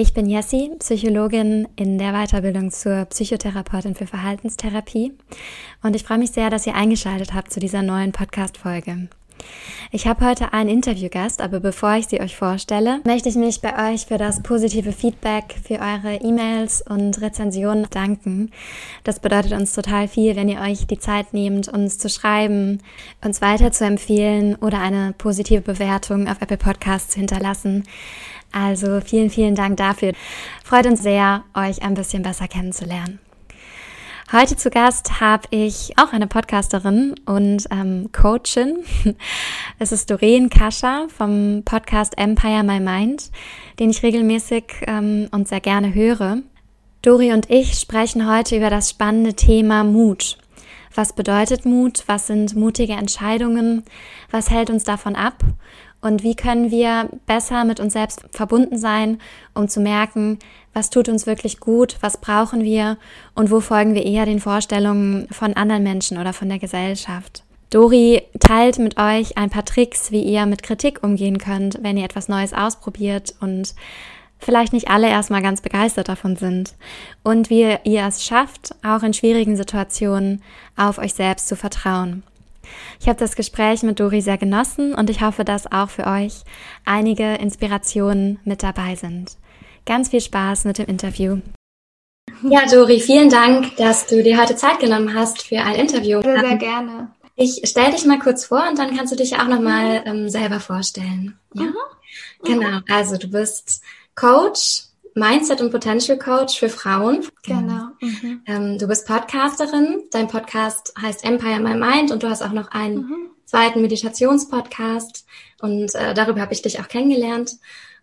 Ich bin Jessie, Psychologin in der Weiterbildung zur Psychotherapeutin für Verhaltenstherapie und ich freue mich sehr, dass ihr eingeschaltet habt zu dieser neuen Podcast-Folge. Ich habe heute einen Interviewgast, aber bevor ich sie euch vorstelle, möchte ich mich bei euch für das positive Feedback, für eure E-Mails und Rezensionen danken. Das bedeutet uns total viel, wenn ihr euch die Zeit nehmt, uns zu schreiben, uns weiter zu empfehlen oder eine positive Bewertung auf Apple Podcasts zu hinterlassen. Also vielen, vielen Dank dafür. Freut uns sehr, euch ein bisschen besser kennenzulernen. Heute zu Gast habe ich auch eine Podcasterin und ähm, Coachin. Es ist Doreen Kascha vom Podcast Empire My Mind, den ich regelmäßig ähm, und sehr gerne höre. Dori und ich sprechen heute über das spannende Thema Mut. Was bedeutet Mut? Was sind mutige Entscheidungen? Was hält uns davon ab? Und wie können wir besser mit uns selbst verbunden sein, um zu merken, was tut uns wirklich gut, was brauchen wir und wo folgen wir eher den Vorstellungen von anderen Menschen oder von der Gesellschaft. Dori teilt mit euch ein paar Tricks, wie ihr mit Kritik umgehen könnt, wenn ihr etwas Neues ausprobiert und vielleicht nicht alle erstmal ganz begeistert davon sind. Und wie ihr es schafft, auch in schwierigen Situationen auf euch selbst zu vertrauen. Ich habe das Gespräch mit Dori sehr genossen und ich hoffe, dass auch für euch einige Inspirationen mit dabei sind. Ganz viel Spaß mit dem Interview. Ja, Dori, vielen Dank, dass du dir heute Zeit genommen hast für ein Interview. Sehr, sehr gerne. Ich stelle dich mal kurz vor und dann kannst du dich ja auch nochmal ähm, selber vorstellen. Ja? Mhm. Genau, also du bist Coach, Mindset und Potential Coach für Frauen. Genau. Mhm. Ähm, du bist Podcasterin. Dein Podcast heißt Empire My Mind und du hast auch noch einen mhm. zweiten Meditationspodcast und äh, darüber habe ich dich auch kennengelernt.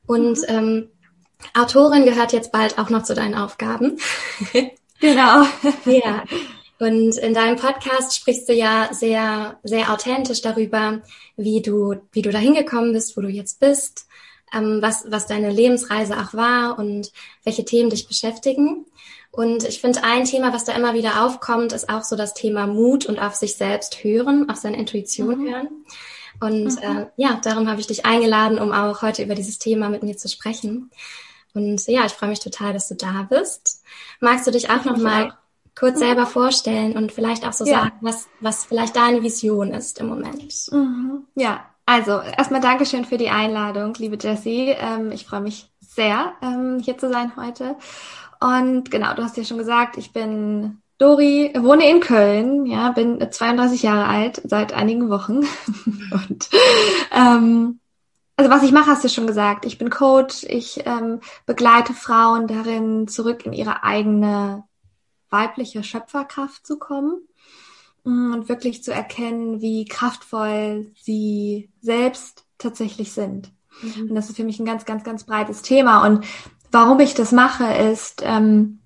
Und mhm. ähm, Autorin gehört jetzt bald auch noch zu deinen Aufgaben. genau. ja. Und in deinem Podcast sprichst du ja sehr, sehr authentisch darüber, wie du, wie du dahin gekommen bist, wo du jetzt bist ähm, was, was deine Lebensreise auch war und welche Themen dich beschäftigen. Und ich finde, ein Thema, was da immer wieder aufkommt, ist auch so das Thema Mut und auf sich selbst hören, auf seine Intuition mhm. hören. Und mhm. äh, ja, darum habe ich dich eingeladen, um auch heute über dieses Thema mit mir zu sprechen. Und ja, ich freue mich total, dass du da bist. Magst du dich auch noch mal kurz mhm. selber vorstellen und vielleicht auch so ja. sagen, was, was vielleicht deine Vision ist im Moment? Mhm. Ja, also, erstmal Dankeschön für die Einladung, liebe Jessie. Ähm, ich freue mich sehr, ähm, hier zu sein heute. Und genau, du hast ja schon gesagt, ich bin Dori, wohne in Köln, ja, bin 32 Jahre alt, seit einigen Wochen. Und ähm, also was ich mache, hast du schon gesagt. Ich bin Coach, ich ähm, begleite Frauen darin, zurück in ihre eigene weibliche Schöpferkraft zu kommen. Und wirklich zu erkennen, wie kraftvoll sie selbst tatsächlich sind. Mhm. Und das ist für mich ein ganz, ganz, ganz breites Thema. Und warum ich das mache, ist, ähm,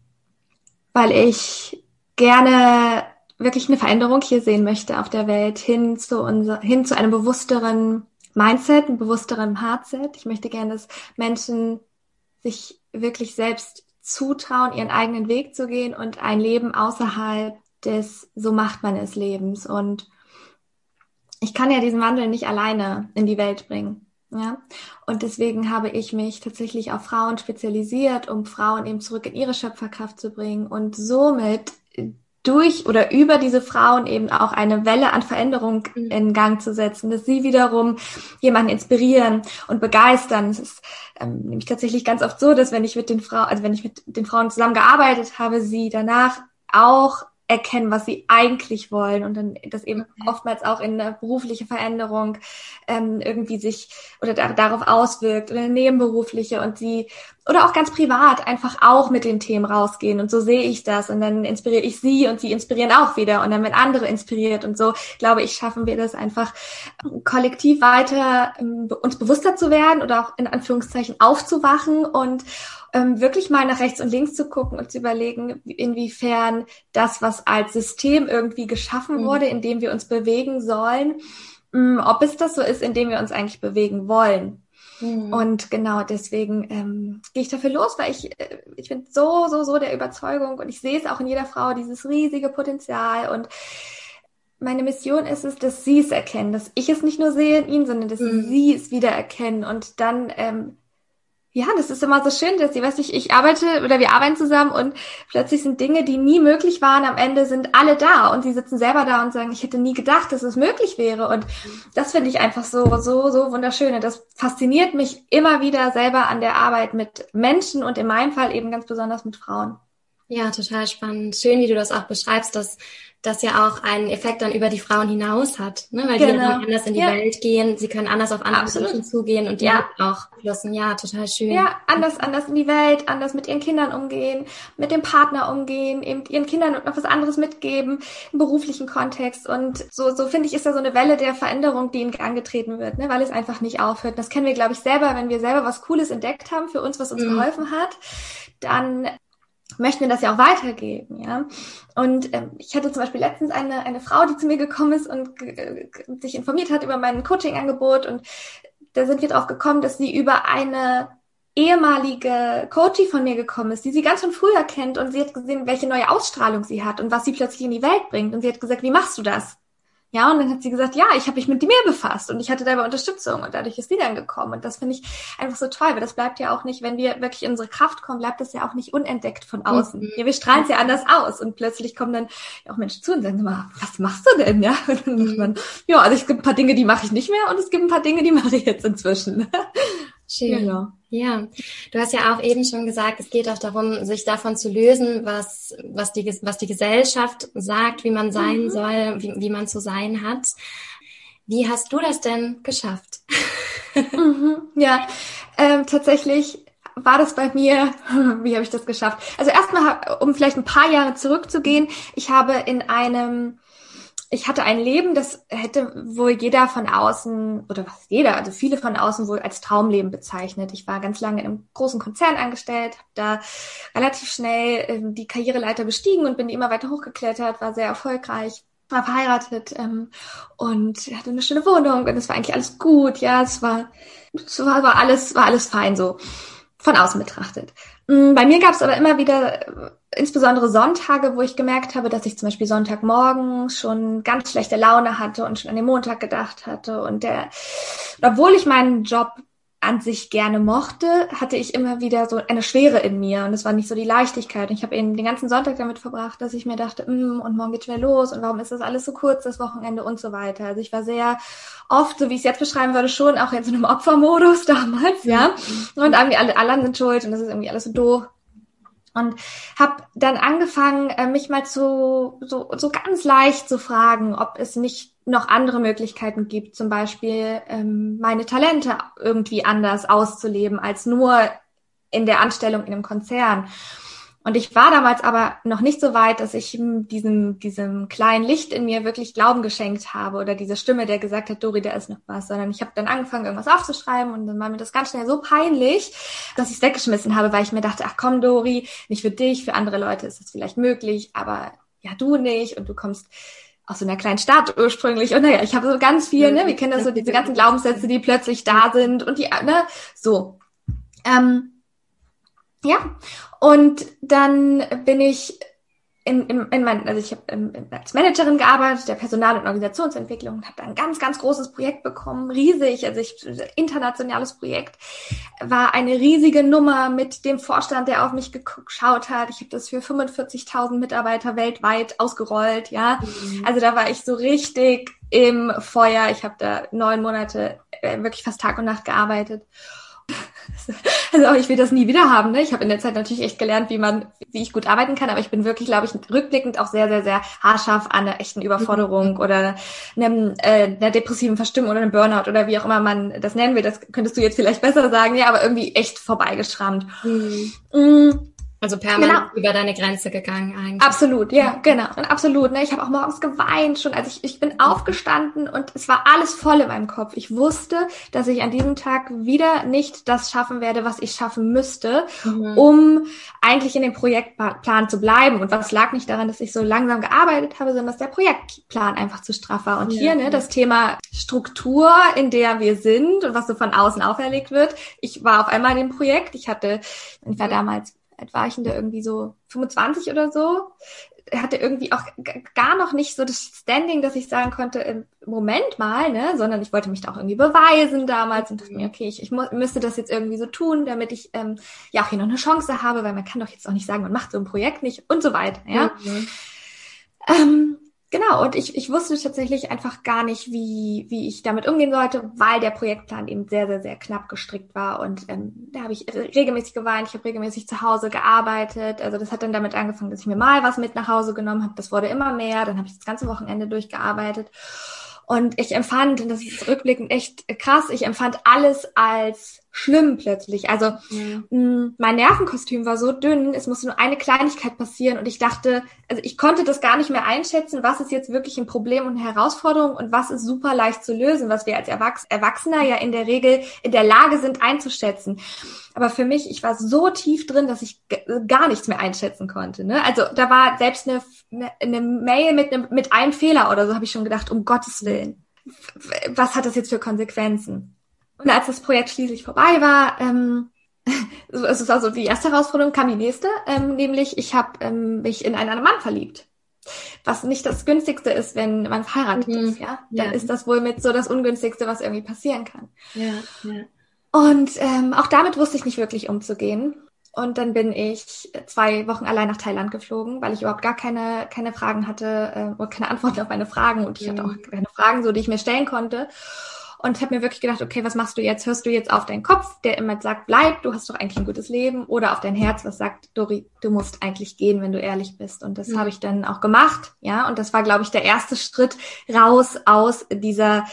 weil ich gerne wirklich eine Veränderung hier sehen möchte auf der Welt hin zu unser, hin zu einem bewussteren Mindset, einem bewussteren Heartset. Ich möchte gerne, dass Menschen sich wirklich selbst zutrauen, ihren eigenen Weg zu gehen und ein Leben außerhalb des So macht man es Lebens. Und ich kann ja diesen Wandel nicht alleine in die Welt bringen. Ja, und deswegen habe ich mich tatsächlich auf Frauen spezialisiert, um Frauen eben zurück in ihre Schöpferkraft zu bringen und somit durch oder über diese Frauen eben auch eine Welle an Veränderung mhm. in Gang zu setzen, dass sie wiederum jemanden inspirieren und begeistern. Es ist ähm, nämlich tatsächlich ganz oft so, dass wenn ich mit den Frauen, also wenn ich mit den Frauen zusammengearbeitet habe, sie danach auch erkennen, was sie eigentlich wollen und dann das eben oftmals auch in eine berufliche Veränderung ähm, irgendwie sich oder da, darauf auswirkt oder nebenberufliche und sie oder auch ganz privat einfach auch mit den Themen rausgehen und so sehe ich das und dann inspiriere ich sie und sie inspirieren auch wieder und dann werden andere inspiriert und so glaube ich schaffen wir das einfach kollektiv weiter ähm, uns bewusster zu werden oder auch in Anführungszeichen aufzuwachen und ähm, wirklich mal nach rechts und links zu gucken und zu überlegen, inwiefern das, was als System irgendwie geschaffen mhm. wurde, in dem wir uns bewegen sollen, mh, ob es das so ist, in dem wir uns eigentlich bewegen wollen. Mhm. Und genau deswegen ähm, gehe ich dafür los, weil ich, äh, ich bin so, so, so der Überzeugung und ich sehe es auch in jeder Frau, dieses riesige Potenzial und meine Mission ist es, dass sie es erkennen, dass ich es nicht nur sehe in ihnen, sondern dass mhm. sie es wieder erkennen und dann ähm, ja, das ist immer so schön, dass sie, weiß ich, ich arbeite oder wir arbeiten zusammen und plötzlich sind Dinge, die nie möglich waren, am Ende sind alle da und sie sitzen selber da und sagen, ich hätte nie gedacht, dass es möglich wäre und das finde ich einfach so, so, so wunderschön und das fasziniert mich immer wieder selber an der Arbeit mit Menschen und in meinem Fall eben ganz besonders mit Frauen. Ja, total spannend. Schön, wie du das auch beschreibst, dass das ja auch einen Effekt dann über die Frauen hinaus hat, ne? weil genau. die dann anders in die ja. Welt gehen, sie können anders auf andere Absolut. Menschen zugehen und die ja. auch flossen. Ja, total schön. Ja, anders, anders in die Welt, anders mit ihren Kindern umgehen, mit dem Partner umgehen, eben ihren Kindern noch was anderes mitgeben im beruflichen Kontext und so, so finde ich, ist da so eine Welle der Veränderung, die in Gang getreten wird, ne? weil es einfach nicht aufhört. Das kennen wir, glaube ich, selber, wenn wir selber was Cooles entdeckt haben für uns, was uns mhm. geholfen hat, dann möchten wir das ja auch weitergeben, ja. Und ähm, ich hatte zum Beispiel letztens eine, eine Frau, die zu mir gekommen ist und sich informiert hat über mein Coaching-Angebot und da sind wir drauf gekommen, dass sie über eine ehemalige Coachie von mir gekommen ist, die sie ganz von früher kennt und sie hat gesehen, welche neue Ausstrahlung sie hat und was sie plötzlich in die Welt bringt und sie hat gesagt, wie machst du das? Ja, und dann hat sie gesagt, ja, ich habe mich mit dir befasst und ich hatte dabei Unterstützung und dadurch ist sie dann gekommen. Und das finde ich einfach so toll, weil das bleibt ja auch nicht, wenn wir wirklich in unsere Kraft kommen, bleibt das ja auch nicht unentdeckt von außen. Mhm. Ja, wir strahlen es ja anders aus und plötzlich kommen dann auch Menschen zu und sagen immer, was machst du denn? Ja, und dann sagt man, ja, also es gibt ein paar Dinge, die mache ich nicht mehr und es gibt ein paar Dinge, die mache ich jetzt inzwischen. Schön. Genau. Ja, du hast ja auch eben schon gesagt, es geht auch darum, sich davon zu lösen, was, was, die, was die Gesellschaft sagt, wie man sein mhm. soll, wie, wie man zu sein hat. Wie hast du das denn geschafft? Mhm, ja, ähm, tatsächlich war das bei mir, wie habe ich das geschafft? Also erstmal, um vielleicht ein paar Jahre zurückzugehen, ich habe in einem ich hatte ein Leben, das hätte wohl jeder von außen, oder was jeder, also viele von außen wohl als Traumleben bezeichnet. Ich war ganz lange in einem großen Konzern angestellt, habe da relativ schnell ähm, die Karriereleiter bestiegen und bin immer weiter hochgeklettert, war sehr erfolgreich, war verheiratet ähm, und hatte eine schöne Wohnung und es war eigentlich alles gut, ja, es war, es war, war alles, war alles fein so von außen betrachtet. Mm, bei mir gab es aber immer wieder, äh, insbesondere Sonntage, wo ich gemerkt habe, dass ich zum Beispiel Sonntagmorgen schon ganz schlechte Laune hatte und schon an den Montag gedacht hatte. Und der, obwohl ich meinen Job an sich gerne mochte, hatte ich immer wieder so eine Schwere in mir und es war nicht so die Leichtigkeit. Und ich habe eben den ganzen Sonntag damit verbracht, dass ich mir dachte, mm, und morgen geht's wieder los und warum ist das alles so kurz, das Wochenende und so weiter. Also ich war sehr oft, so wie ich es jetzt beschreiben würde, schon auch in so einem Opfermodus damals, ja. Und irgendwie alle, alle sind schuld und das ist irgendwie alles so doof. Und habe dann angefangen, äh, mich mal zu so, so ganz leicht zu fragen, ob es nicht noch andere Möglichkeiten gibt, zum Beispiel ähm, meine Talente irgendwie anders auszuleben als nur in der Anstellung in einem Konzern. Und ich war damals aber noch nicht so weit, dass ich diesem, diesem kleinen Licht in mir wirklich Glauben geschenkt habe oder diese Stimme, der gesagt hat, Dori, da ist noch was, sondern ich habe dann angefangen, irgendwas aufzuschreiben und dann war mir das ganz schnell so peinlich, dass ich es weggeschmissen habe, weil ich mir dachte, ach komm, Dori, nicht für dich, für andere Leute ist das vielleicht möglich, aber ja, du nicht und du kommst aus so einer kleinen Stadt ursprünglich und naja, ich habe so ganz viel, ne, wir kennen das so, diese ganzen Glaubenssätze, die plötzlich da sind und die, ne, so. Ähm, ja, und dann bin ich in, in, in mein, also ich habe ähm, als Managerin gearbeitet, der Personal- und Organisationsentwicklung und habe da ein ganz, ganz großes Projekt bekommen, riesig, also ich internationales Projekt, war eine riesige Nummer mit dem Vorstand, der auf mich geschaut hat. Ich habe das für 45.000 Mitarbeiter weltweit ausgerollt, ja. Mhm. Also da war ich so richtig im Feuer. Ich habe da neun Monate äh, wirklich fast Tag und Nacht gearbeitet. Also ich will das nie wieder haben. Ne? Ich habe in der Zeit natürlich echt gelernt, wie man, wie ich gut arbeiten kann, aber ich bin wirklich, glaube ich, rückblickend auch sehr, sehr, sehr haarscharf an einer echten Überforderung mhm. oder einem, äh, einer depressiven Verstimmung oder einem Burnout oder wie auch immer man das nennen will. Das könntest du jetzt vielleicht besser sagen, ja, aber irgendwie echt vorbeigeschrammt. Mhm. Also permanent genau. über deine Grenze gegangen eigentlich. Absolut, ja, genau. Und absolut. Ne? Ich habe auch morgens geweint schon. Also ich, ich bin aufgestanden und es war alles voll in meinem Kopf. Ich wusste, dass ich an diesem Tag wieder nicht das schaffen werde, was ich schaffen müsste, mhm. um eigentlich in dem Projektplan zu bleiben. Und was lag nicht daran, dass ich so langsam gearbeitet habe, sondern dass der Projektplan einfach zu straff war. Und ja. hier, ne, das Thema Struktur, in der wir sind und was so von außen auferlegt wird. Ich war auf einmal in dem Projekt. Ich hatte, ich war damals alt war ich denn da irgendwie so 25 oder so? Hatte irgendwie auch gar noch nicht so das Standing, dass ich sagen konnte, im Moment mal, ne, sondern ich wollte mich da auch irgendwie beweisen damals und dachte mir, okay, ich, ich müsste das jetzt irgendwie so tun, damit ich ähm, ja auch hier noch eine Chance habe, weil man kann doch jetzt auch nicht sagen, man macht so ein Projekt nicht und so weiter, ja. Mhm. Ähm, Genau, und ich, ich wusste tatsächlich einfach gar nicht, wie, wie ich damit umgehen sollte, weil der Projektplan eben sehr, sehr, sehr knapp gestrickt war. Und ähm, da habe ich regelmäßig geweint, ich habe regelmäßig zu Hause gearbeitet. Also das hat dann damit angefangen, dass ich mir mal was mit nach Hause genommen habe. Das wurde immer mehr. Dann habe ich das ganze Wochenende durchgearbeitet. Und ich empfand, und das ist rückblickend echt krass, ich empfand alles als schlimm plötzlich. Also ja. mh, mein Nervenkostüm war so dünn, es musste nur eine Kleinigkeit passieren und ich dachte, also ich konnte das gar nicht mehr einschätzen, was ist jetzt wirklich ein Problem und eine Herausforderung und was ist super leicht zu lösen, was wir als Erwachs Erwachsener ja in der Regel in der Lage sind einzuschätzen. Aber für mich, ich war so tief drin, dass ich gar nichts mehr einschätzen konnte. Ne? Also da war selbst eine, eine Mail mit, einem, mit einem Fehler oder so, habe ich schon gedacht, um Gottes Willen. Was hat das jetzt für Konsequenzen? Und als das Projekt schließlich vorbei war, ähm, es war so die erste Herausforderung, kam die nächste, ähm, nämlich ich habe ähm, mich in einen Mann verliebt. Was nicht das günstigste ist, wenn man verheiratet mhm. ist, ja. Dann ja. ist das wohl mit so das ungünstigste, was irgendwie passieren kann. Ja, ja. Und ähm, auch damit wusste ich nicht wirklich umzugehen. Und dann bin ich zwei Wochen allein nach Thailand geflogen, weil ich überhaupt gar keine, keine Fragen hatte äh, oder keine Antworten auf meine Fragen und ich mhm. hatte auch keine Fragen, so die ich mir stellen konnte und habe mir wirklich gedacht, okay, was machst du jetzt? Hörst du jetzt auf deinen Kopf, der immer sagt, bleib, du hast doch eigentlich ein gutes Leben, oder auf dein Herz, was sagt, Dori, du musst eigentlich gehen, wenn du ehrlich bist. Und das mhm. habe ich dann auch gemacht, ja. Und das war, glaube ich, der erste Schritt raus aus dieser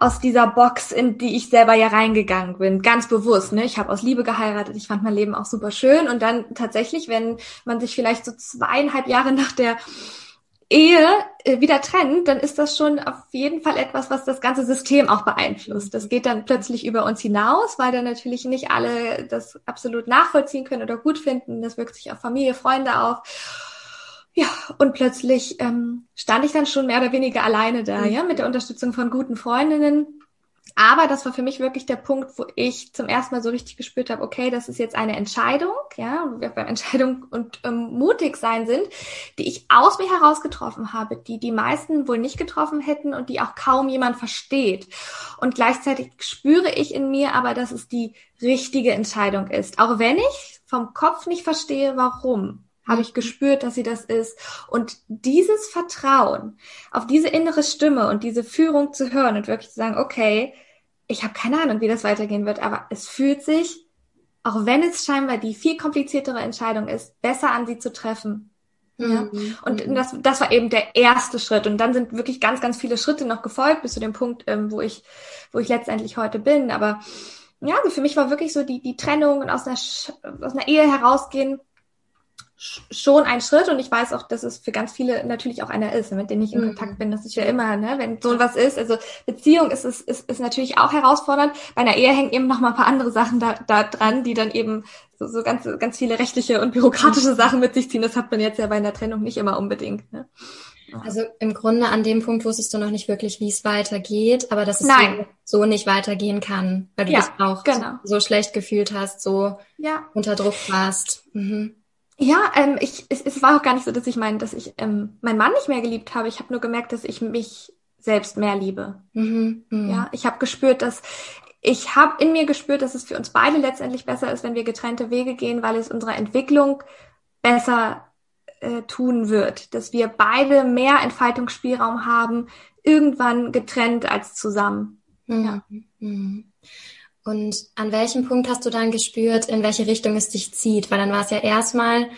aus dieser Box, in die ich selber ja reingegangen bin, ganz bewusst. Ne? Ich habe aus Liebe geheiratet, ich fand mein Leben auch super schön. Und dann tatsächlich, wenn man sich vielleicht so zweieinhalb Jahre nach der Ehe äh, wieder trennt, dann ist das schon auf jeden Fall etwas, was das ganze System auch beeinflusst. Das geht dann plötzlich über uns hinaus, weil dann natürlich nicht alle das absolut nachvollziehen können oder gut finden. Das wirkt sich auf Familie, Freunde auf. Ja, und plötzlich ähm, stand ich dann schon mehr oder weniger alleine da, mhm. ja, mit der Unterstützung von guten Freundinnen aber das war für mich wirklich der Punkt, wo ich zum ersten Mal so richtig gespürt habe, okay, das ist jetzt eine Entscheidung, ja, wo wir beim Entscheidung und ähm, mutig sein sind, die ich aus mir heraus getroffen habe, die die meisten wohl nicht getroffen hätten und die auch kaum jemand versteht. Und gleichzeitig spüre ich in mir aber, dass es die richtige Entscheidung ist, auch wenn ich vom Kopf nicht verstehe, warum habe ich gespürt, dass sie das ist. Und dieses Vertrauen auf diese innere Stimme und diese Führung zu hören und wirklich zu sagen, okay, ich habe keine Ahnung, wie das weitergehen wird, aber es fühlt sich, auch wenn es scheinbar die viel kompliziertere Entscheidung ist, besser an sie zu treffen. Ja? Mhm. Und mhm. das, das war eben der erste Schritt. Und dann sind wirklich ganz, ganz viele Schritte noch gefolgt bis zu dem Punkt, ähm, wo ich, wo ich letztendlich heute bin. Aber ja, also für mich war wirklich so die, die Trennung und aus einer, aus einer Ehe herausgehen schon ein Schritt und ich weiß auch, dass es für ganz viele natürlich auch einer ist, mit denen ich in mhm. Kontakt bin. Das ist ja immer, ne, wenn so was ist. Also Beziehung ist es ist, ist natürlich auch herausfordernd. Bei einer Ehe hängen eben noch mal ein paar andere Sachen da, da dran, die dann eben so, so ganz ganz viele rechtliche und bürokratische mhm. Sachen mit sich ziehen. Das hat man jetzt ja bei einer Trennung nicht immer unbedingt. Ne? Also im Grunde an dem Punkt wusstest du noch nicht wirklich, wie es weitergeht, aber dass es Nein. so nicht weitergehen kann, weil du ja, dich auch genau. so schlecht gefühlt hast, so ja. unter Druck warst. Mhm. Ja, ähm, ich, es, es war auch gar nicht so, dass ich meine, dass ich ähm, meinen Mann nicht mehr geliebt habe. Ich habe nur gemerkt, dass ich mich selbst mehr liebe. Mhm, mh. Ja, ich habe gespürt, dass ich habe in mir gespürt, dass es für uns beide letztendlich besser ist, wenn wir getrennte Wege gehen, weil es unserer Entwicklung besser äh, tun wird, dass wir beide mehr Entfaltungsspielraum haben, irgendwann getrennt als zusammen. Mhm. Ja. Mhm. Und an welchem Punkt hast du dann gespürt, in welche Richtung es dich zieht? Weil dann war es ja erstmal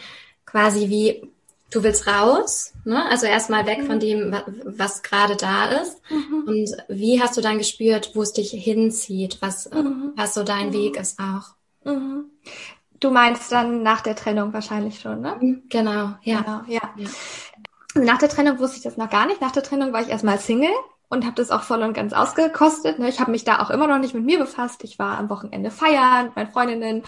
quasi wie, du willst raus, ne? also erstmal weg mhm. von dem, was gerade da ist. Mhm. Und wie hast du dann gespürt, wo es dich hinzieht, was, mhm. was so dein Weg ist auch? Mhm Du meinst dann nach der Trennung wahrscheinlich schon, ne? Mhm, genau, ja. Genau, ja. ja. Nach der Trennung wusste ich das noch gar nicht. Nach der Trennung war ich erstmal Single und habe das auch voll und ganz ausgekostet. Ne? Ich habe mich da auch immer noch nicht mit mir befasst. Ich war am Wochenende feiern mit meinen Freundinnen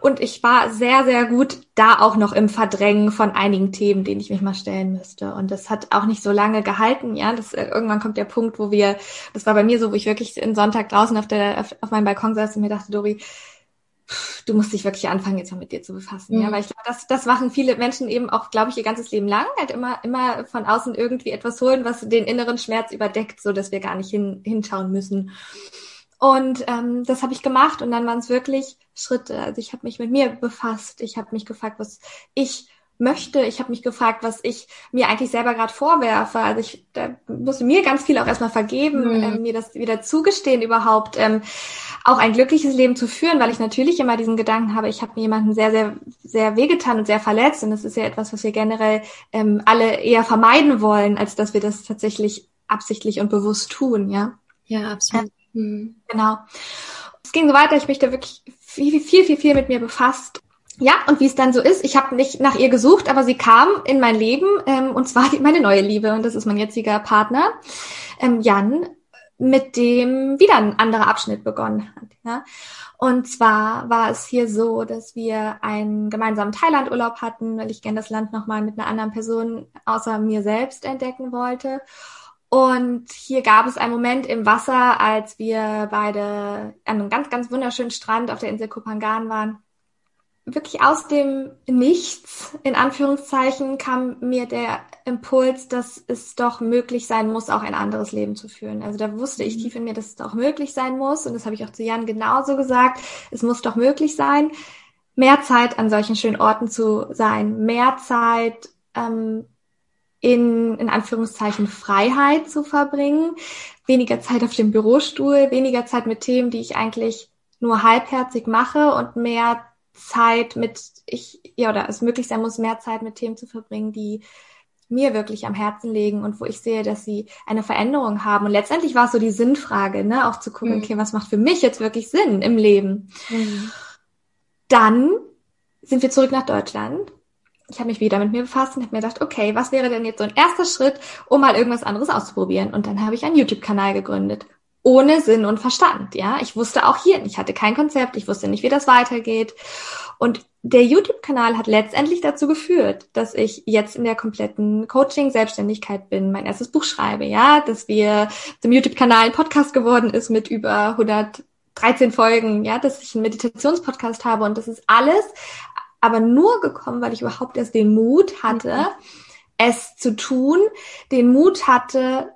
und ich war sehr, sehr gut da auch noch im Verdrängen von einigen Themen, denen ich mich mal stellen müsste. Und das hat auch nicht so lange gehalten. Ja, das äh, irgendwann kommt der Punkt, wo wir, das war bei mir so, wo ich wirklich den Sonntag draußen auf der auf, auf meinem Balkon saß und mir dachte, Dori, du musst dich wirklich anfangen, jetzt mal mit dir zu befassen. Mhm. Ja, weil ich glaube, das, das machen viele Menschen eben auch, glaube ich, ihr ganzes Leben lang, halt immer, immer von außen irgendwie etwas holen, was den inneren Schmerz überdeckt, so dass wir gar nicht hin, hinschauen müssen. Und ähm, das habe ich gemacht und dann waren es wirklich Schritte. Also ich habe mich mit mir befasst, ich habe mich gefragt, was ich möchte. Ich habe mich gefragt, was ich mir eigentlich selber gerade vorwerfe. Also ich da musste mir ganz viel auch erstmal vergeben, mhm. ähm, mir das wieder zugestehen, überhaupt ähm, auch ein glückliches Leben zu führen, weil ich natürlich immer diesen Gedanken habe, ich habe mir jemanden sehr, sehr, sehr wehgetan und sehr verletzt. Und das ist ja etwas, was wir generell ähm, alle eher vermeiden wollen, als dass wir das tatsächlich absichtlich und bewusst tun, ja. Ja, absolut. Mhm. Genau. Es ging so weiter, ich mich da wirklich viel, viel, viel, viel mit mir befasst ja, und wie es dann so ist, ich habe nicht nach ihr gesucht, aber sie kam in mein Leben ähm, und zwar die, meine neue Liebe und das ist mein jetziger Partner, ähm, Jan, mit dem wieder ein anderer Abschnitt begonnen hat. Ja? Und zwar war es hier so, dass wir einen gemeinsamen Thailand-Urlaub hatten, weil ich gerne das Land nochmal mit einer anderen Person außer mir selbst entdecken wollte. Und hier gab es einen Moment im Wasser, als wir beide an einem ganz, ganz wunderschönen Strand auf der Insel Kopangan waren wirklich aus dem Nichts, in Anführungszeichen, kam mir der Impuls, dass es doch möglich sein muss, auch ein anderes Leben zu führen. Also da wusste ich mhm. tief in mir, dass es auch möglich sein muss. Und das habe ich auch zu Jan genauso gesagt. Es muss doch möglich sein, mehr Zeit an solchen schönen Orten zu sein, mehr Zeit ähm, in, in Anführungszeichen Freiheit zu verbringen, weniger Zeit auf dem Bürostuhl, weniger Zeit mit Themen, die ich eigentlich nur halbherzig mache und mehr Zeit mit, ich, ja, oder es möglich sein muss, mehr Zeit mit Themen zu verbringen, die mir wirklich am Herzen liegen und wo ich sehe, dass sie eine Veränderung haben. Und letztendlich war es so die Sinnfrage, ne, auch zu gucken, mhm. okay, was macht für mich jetzt wirklich Sinn im Leben? Mhm. Dann sind wir zurück nach Deutschland. Ich habe mich wieder mit mir befasst und habe mir gedacht, okay, was wäre denn jetzt so ein erster Schritt, um mal irgendwas anderes auszuprobieren? Und dann habe ich einen YouTube-Kanal gegründet ohne Sinn und Verstand. Ja, ich wusste auch hier, ich hatte kein Konzept, ich wusste nicht, wie das weitergeht. Und der YouTube-Kanal hat letztendlich dazu geführt, dass ich jetzt in der kompletten Coaching-Selbstständigkeit bin, mein erstes Buch schreibe, ja, dass wir zum YouTube-Kanal ein Podcast geworden ist mit über 113 Folgen, ja, dass ich einen Meditationspodcast habe und das ist alles aber nur gekommen, weil ich überhaupt erst den Mut hatte, mhm. es zu tun, den Mut hatte,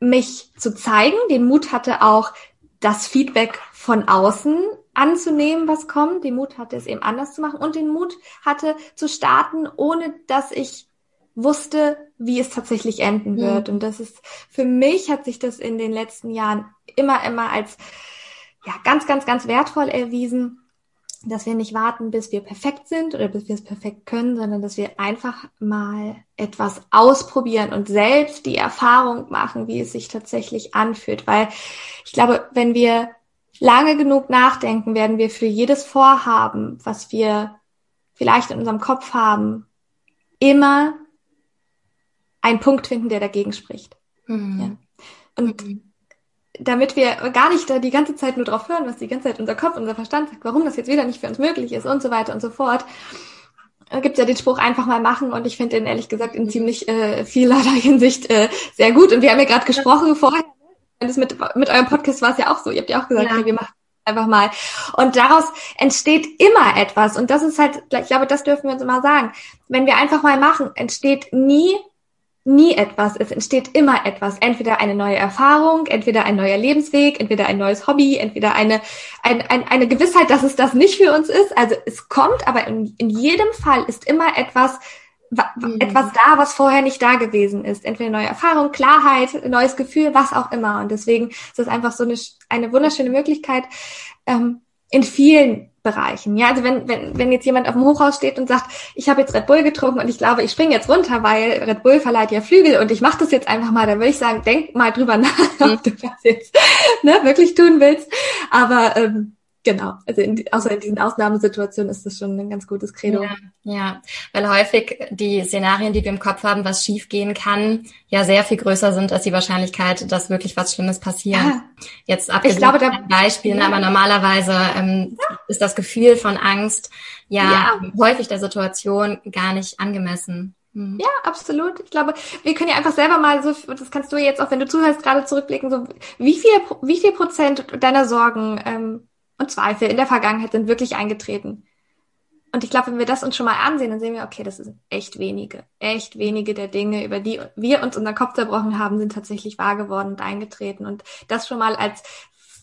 mich zu zeigen, den Mut hatte auch, das Feedback von außen anzunehmen, was kommt, den Mut hatte, es eben anders zu machen und den Mut hatte, zu starten, ohne dass ich wusste, wie es tatsächlich enden mhm. wird. Und das ist, für mich hat sich das in den letzten Jahren immer, immer als, ja, ganz, ganz, ganz wertvoll erwiesen, dass wir nicht warten, bis wir perfekt sind oder bis wir es perfekt können, sondern dass wir einfach mal etwas ausprobieren und selbst die Erfahrung machen, wie es sich tatsächlich anfühlt. Weil ich glaube, wenn wir lange genug nachdenken, werden wir für jedes Vorhaben, was wir vielleicht in unserem Kopf haben, immer einen Punkt finden, der dagegen spricht. Mhm. Ja. Und mhm damit wir gar nicht da die ganze Zeit nur drauf hören, was die ganze Zeit unser Kopf, unser Verstand sagt, warum das jetzt wieder nicht für uns möglich ist und so weiter und so fort, äh, gibt ja den Spruch einfach mal machen und ich finde den ehrlich gesagt in ziemlich äh, vielerlei Hinsicht äh, sehr gut. Und wir haben ja gerade gesprochen vorher, das mit, mit eurem Podcast war es ja auch so. Ihr habt ja auch gesagt, ja. hey, wir machen einfach mal. Und daraus entsteht immer etwas. Und das ist halt, ich glaube, das dürfen wir uns immer sagen. Wenn wir einfach mal machen, entsteht nie nie etwas. Es entsteht immer etwas. Entweder eine neue Erfahrung, entweder ein neuer Lebensweg, entweder ein neues Hobby, entweder eine, ein, ein, eine Gewissheit, dass es das nicht für uns ist. Also es kommt, aber in, in jedem Fall ist immer etwas, mhm. etwas da, was vorher nicht da gewesen ist. Entweder neue Erfahrung, Klarheit, neues Gefühl, was auch immer. Und deswegen ist es einfach so eine, eine wunderschöne Möglichkeit, ähm, in vielen Bereichen. Ja, also wenn, wenn, wenn jetzt jemand auf dem Hochhaus steht und sagt, ich habe jetzt Red Bull getrunken und ich glaube, ich springe jetzt runter, weil Red Bull verleiht ja Flügel und ich mache das jetzt einfach mal, dann würde ich sagen, denk mal drüber nach, ob du das jetzt ne, wirklich tun willst. Aber ähm, genau. Also in, außer in diesen Ausnahmesituationen ist das schon ein ganz gutes Credo. Ja, ja, weil häufig die Szenarien, die wir im Kopf haben, was schiefgehen kann, ja sehr viel größer sind als die Wahrscheinlichkeit, dass wirklich was Schlimmes passiert. Ja. Jetzt abgesehen ich glaube, da, von Beispielen, ja. aber normalerweise ähm, ja. ist das Gefühl von Angst ja, häufig der Situation gar nicht angemessen. Mhm. Ja, absolut. Ich glaube, wir können ja einfach selber mal so, das kannst du jetzt auch, wenn du zuhörst, gerade zurückblicken, so wie viel, wie viel Prozent deiner Sorgen ähm, und Zweifel in der Vergangenheit sind wirklich eingetreten? Und ich glaube, wenn wir das uns schon mal ansehen, dann sehen wir, okay, das sind echt wenige, echt wenige der Dinge, über die wir uns unseren Kopf zerbrochen haben, sind tatsächlich wahr geworden und eingetreten. Und das schon mal als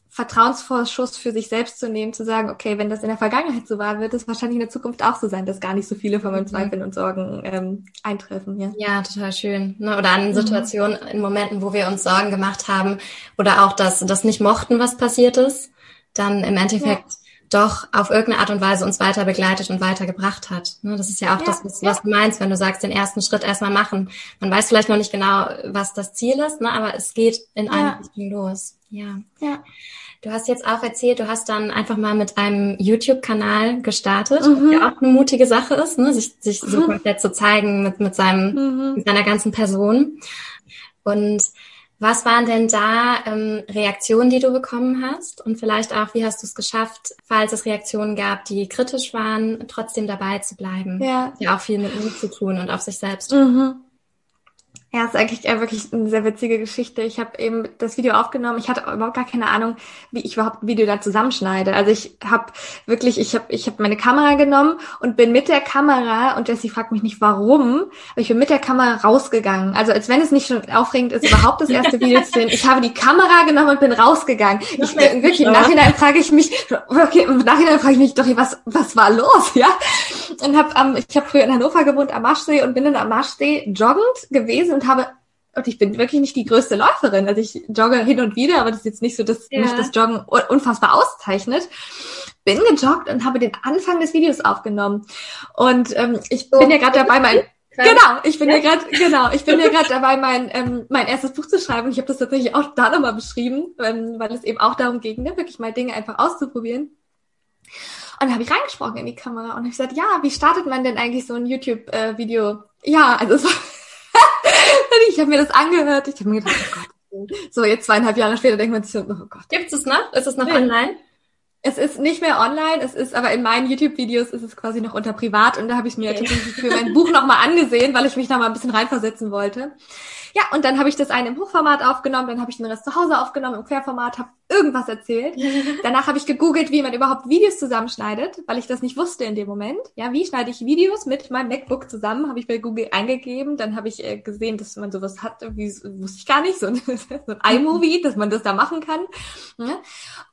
Vertrauensvorschuss für sich selbst zu nehmen, zu sagen, okay, wenn das in der Vergangenheit so war, wird es wahrscheinlich in der Zukunft auch so sein, dass gar nicht so viele von meinen mhm. Zweifeln und Sorgen ähm, eintreffen. Ja. ja, total schön. Ne? Oder an mhm. Situationen, mhm. in Momenten, wo wir uns Sorgen gemacht haben oder auch das, das nicht mochten, was passiert ist, dann im Endeffekt ja. doch auf irgendeine Art und Weise uns weiter begleitet und weitergebracht hat. Ne? Das ist ja auch ja, das, was, was, du meinst, wenn du sagst, den ersten Schritt erstmal machen. Man weiß vielleicht noch nicht genau, was das Ziel ist, ne? aber es geht in eine Richtung los. Ja. ja. Du hast jetzt auch erzählt, du hast dann einfach mal mit einem YouTube-Kanal gestartet, mhm. was ja auch eine mutige Sache ist, ne? sich, sich mhm. so komplett zu zeigen mit, mit, seinem, mhm. mit seiner ganzen Person. Und was waren denn da ähm, Reaktionen, die du bekommen hast? Und vielleicht auch, wie hast du es geschafft, falls es Reaktionen gab, die kritisch waren, trotzdem dabei zu bleiben? Ja. Ja, auch viel mit Mut zu tun und auf sich selbst. Mhm. Ja, ist eigentlich äh, wirklich eine sehr witzige Geschichte. Ich habe eben das Video aufgenommen. Ich hatte überhaupt gar keine Ahnung, wie ich überhaupt ein Video da zusammenschneide. Also ich habe wirklich, ich habe ich hab meine Kamera genommen und bin mit der Kamera, und Jessie fragt mich nicht warum, aber ich bin mit der Kamera rausgegangen. Also als wenn es nicht schon aufregend ist, überhaupt das erste Video zu sehen. Ich habe die Kamera genommen und bin rausgegangen. Ich, wirklich, im Nachhinein frage ich mich, okay, im Nachhinein frage ich mich doch, was, was war los, ja? Und hab, ähm, ich habe früher in Hannover gewohnt am Marschsee und bin dann am Marschsee joggend gewesen und habe und ich bin wirklich nicht die größte Läuferin. Also ich jogge hin und wieder, aber das ist jetzt nicht so, dass ja. mich das Joggen unfassbar auszeichnet. Bin gejoggt und habe den Anfang des Videos aufgenommen. Und ähm, ich so. bin ja gerade dabei, mein Genau, ich bin ja gerade genau, ich bin ja gerade dabei, mein ähm, mein erstes Buch zu schreiben. Ich habe das tatsächlich auch da nochmal beschrieben, ähm, weil es eben auch darum ging, ne, wirklich mal Dinge einfach auszuprobieren. Und dann habe ich reingesprochen in die Kamera und habe gesagt, ja, wie startet man denn eigentlich so ein YouTube-Video? Äh, ja, also es war ich habe mir das angehört. Ich habe mir gedacht, oh Gott. So, jetzt zweieinhalb Jahre später denkt man sich so, oh Gott. Gibt es noch? Ist es noch nee. online? Es ist nicht mehr online, es ist aber in meinen YouTube-Videos ist es quasi noch unter privat und da habe ich mir okay. tatsächlich für mein Buch nochmal angesehen, weil ich mich da mal ein bisschen reinversetzen wollte. Ja, und dann habe ich das eine im Hochformat aufgenommen, dann habe ich den Rest zu Hause aufgenommen im Querformat, habe irgendwas erzählt. Danach habe ich gegoogelt, wie man überhaupt Videos zusammenschneidet, weil ich das nicht wusste in dem Moment. Ja, wie schneide ich Videos mit meinem MacBook zusammen? Habe ich bei Google eingegeben. Dann habe ich äh, gesehen, dass man sowas hat, wie wusste ich gar nicht, so ein, so ein iMovie, dass man das da machen kann. Ja?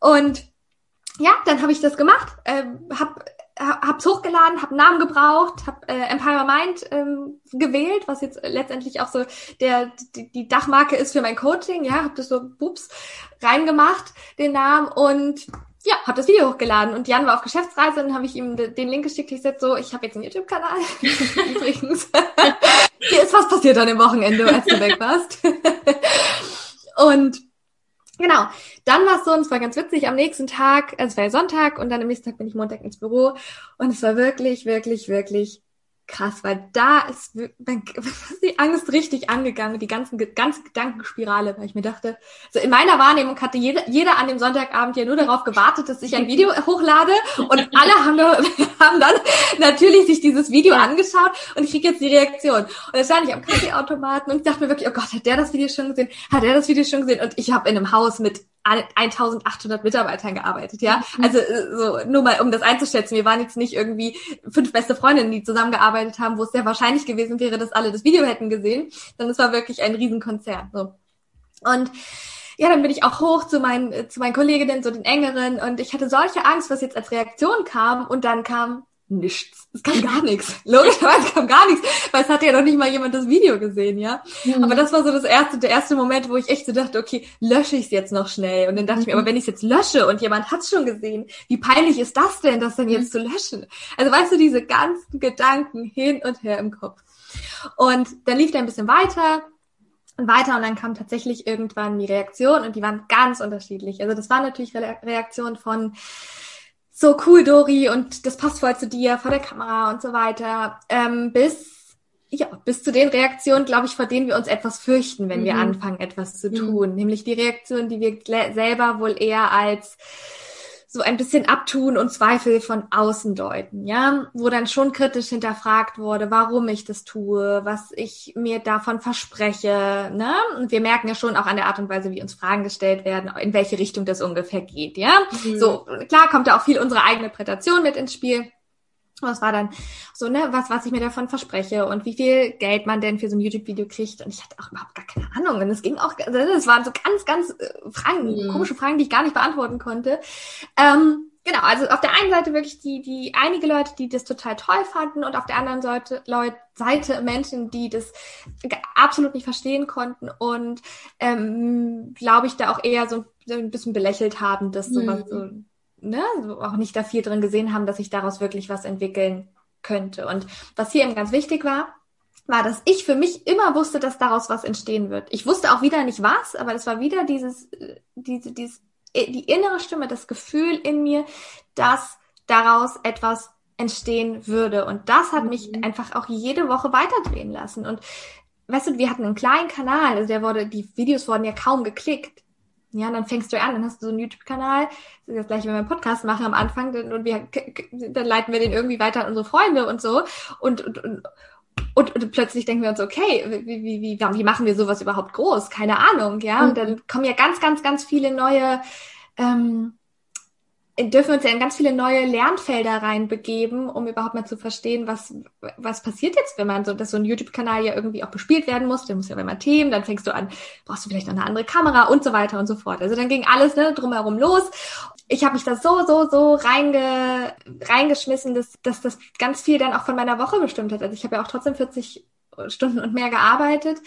Und ja, dann habe ich das gemacht, äh, habe hab's hochgeladen, hab Namen gebraucht, hab äh, Empire Mind ähm, gewählt, was jetzt letztendlich auch so der die, die Dachmarke ist für mein Coaching, ja, hab das so bups reingemacht, den Namen und ja, hab das Video hochgeladen und Jan war auf Geschäftsreise und habe ich ihm den Link geschickt. Ich sagte so, ich habe jetzt einen YouTube-Kanal. Übrigens, hier ist was passiert an dem Wochenende, als du weg warst. und Genau. Dann war es so, und es war ganz witzig, am nächsten Tag, also es war ja Sonntag und dann am nächsten Tag bin ich Montag ins Büro und es war wirklich, wirklich, wirklich krass, weil da ist die Angst richtig angegangen, die ganzen, ganze Gedankenspirale, weil ich mir dachte, so in meiner Wahrnehmung hatte jeder, jeder an dem Sonntagabend ja nur darauf gewartet, dass ich ein Video hochlade und alle haben, da, haben dann natürlich sich dieses Video angeschaut und ich kriege jetzt die Reaktion. Und dann stand ich am Kaffeeautomaten und ich dachte mir wirklich, oh Gott, hat der das Video schon gesehen? Hat der das Video schon gesehen? Und ich habe in einem Haus mit 1800 Mitarbeitern gearbeitet, ja. Mhm. Also so nur mal, um das einzuschätzen. Wir waren jetzt nicht irgendwie fünf beste Freundinnen, die zusammengearbeitet haben, wo es sehr wahrscheinlich gewesen wäre, dass alle das Video hätten gesehen. Dann es war wirklich ein Riesenkonzern. So. Und ja, dann bin ich auch hoch zu meinen, zu meinen Kolleginnen, so den engeren, und ich hatte solche Angst, was jetzt als Reaktion kam, und dann kam nichts. Es kam gar nichts. Logischerweise kam gar nichts, weil es hatte ja noch nicht mal jemand das Video gesehen, ja. Mhm. Aber das war so das erste, der erste Moment, wo ich echt so dachte, okay, lösche ich es jetzt noch schnell. Und dann dachte mhm. ich mir, aber wenn ich es jetzt lösche und jemand hat es schon gesehen, wie peinlich ist das denn, das dann jetzt mhm. zu löschen? Also weißt du, diese ganzen Gedanken hin und her im Kopf. Und dann lief der ein bisschen weiter und weiter und dann kam tatsächlich irgendwann die Reaktion und die waren ganz unterschiedlich. Also das war natürlich Reaktion von so cool, Dori, und das passt voll zu dir vor der Kamera und so weiter. Ähm, bis ja, bis zu den Reaktionen, glaube ich, vor denen wir uns etwas fürchten, wenn mhm. wir anfangen, etwas zu mhm. tun. Mhm. Nämlich die Reaktionen, die wir selber wohl eher als so ein bisschen abtun und Zweifel von außen deuten, ja, wo dann schon kritisch hinterfragt wurde, warum ich das tue, was ich mir davon verspreche, ne? Und wir merken ja schon auch an der Art und Weise, wie uns Fragen gestellt werden, in welche Richtung das ungefähr geht, ja. Mhm. So, klar kommt da auch viel unsere eigene Prätation mit ins Spiel. Das war dann so, ne, was, was ich mir davon verspreche und wie viel Geld man denn für so ein YouTube-Video kriegt. Und ich hatte auch überhaupt gar keine Ahnung. Und es ging auch, also das waren so ganz, ganz äh, Fragen, mhm. komische Fragen, die ich gar nicht beantworten konnte. Ähm, genau, also auf der einen Seite wirklich die, die einige Leute, die das total toll fanden und auf der anderen Seite, Leute, Seite Menschen, die das absolut nicht verstehen konnten und ähm, glaube ich da auch eher so, so ein bisschen belächelt haben, dass sowas mhm. so ne, auch nicht da viel drin gesehen haben, dass sich daraus wirklich was entwickeln könnte. Und was hier eben ganz wichtig war, war, dass ich für mich immer wusste, dass daraus was entstehen wird. Ich wusste auch wieder nicht was, aber es war wieder dieses, äh, diese, dieses, äh, die innere Stimme, das Gefühl in mir, dass daraus etwas entstehen würde. Und das hat mhm. mich einfach auch jede Woche weiterdrehen lassen. Und weißt du, wir hatten einen kleinen Kanal, also der wurde, die Videos wurden ja kaum geklickt. Ja, und dann fängst du an, dann hast du so einen YouTube-Kanal. Das ist das gleiche, wenn wir einen Podcast machen am Anfang, und wir, dann leiten wir den irgendwie weiter an unsere Freunde und so. Und, und, und, und, und plötzlich denken wir uns, okay, wie, wie, wie, wie machen wir sowas überhaupt groß? Keine Ahnung, ja. Und dann kommen ja ganz, ganz, ganz viele neue ähm, dürfen wir uns ja in ganz viele neue Lernfelder reinbegeben, um überhaupt mal zu verstehen, was, was passiert jetzt, wenn man so, dass so ein YouTube-Kanal ja irgendwie auch bespielt werden muss. Der muss ja immer Themen, dann fängst du an, brauchst du vielleicht noch eine andere Kamera und so weiter und so fort. Also dann ging alles ne, drumherum los. Ich habe mich da so, so, so reinge, reingeschmissen, dass, dass das ganz viel dann auch von meiner Woche bestimmt hat. Also ich habe ja auch trotzdem 40 Stunden und mehr gearbeitet.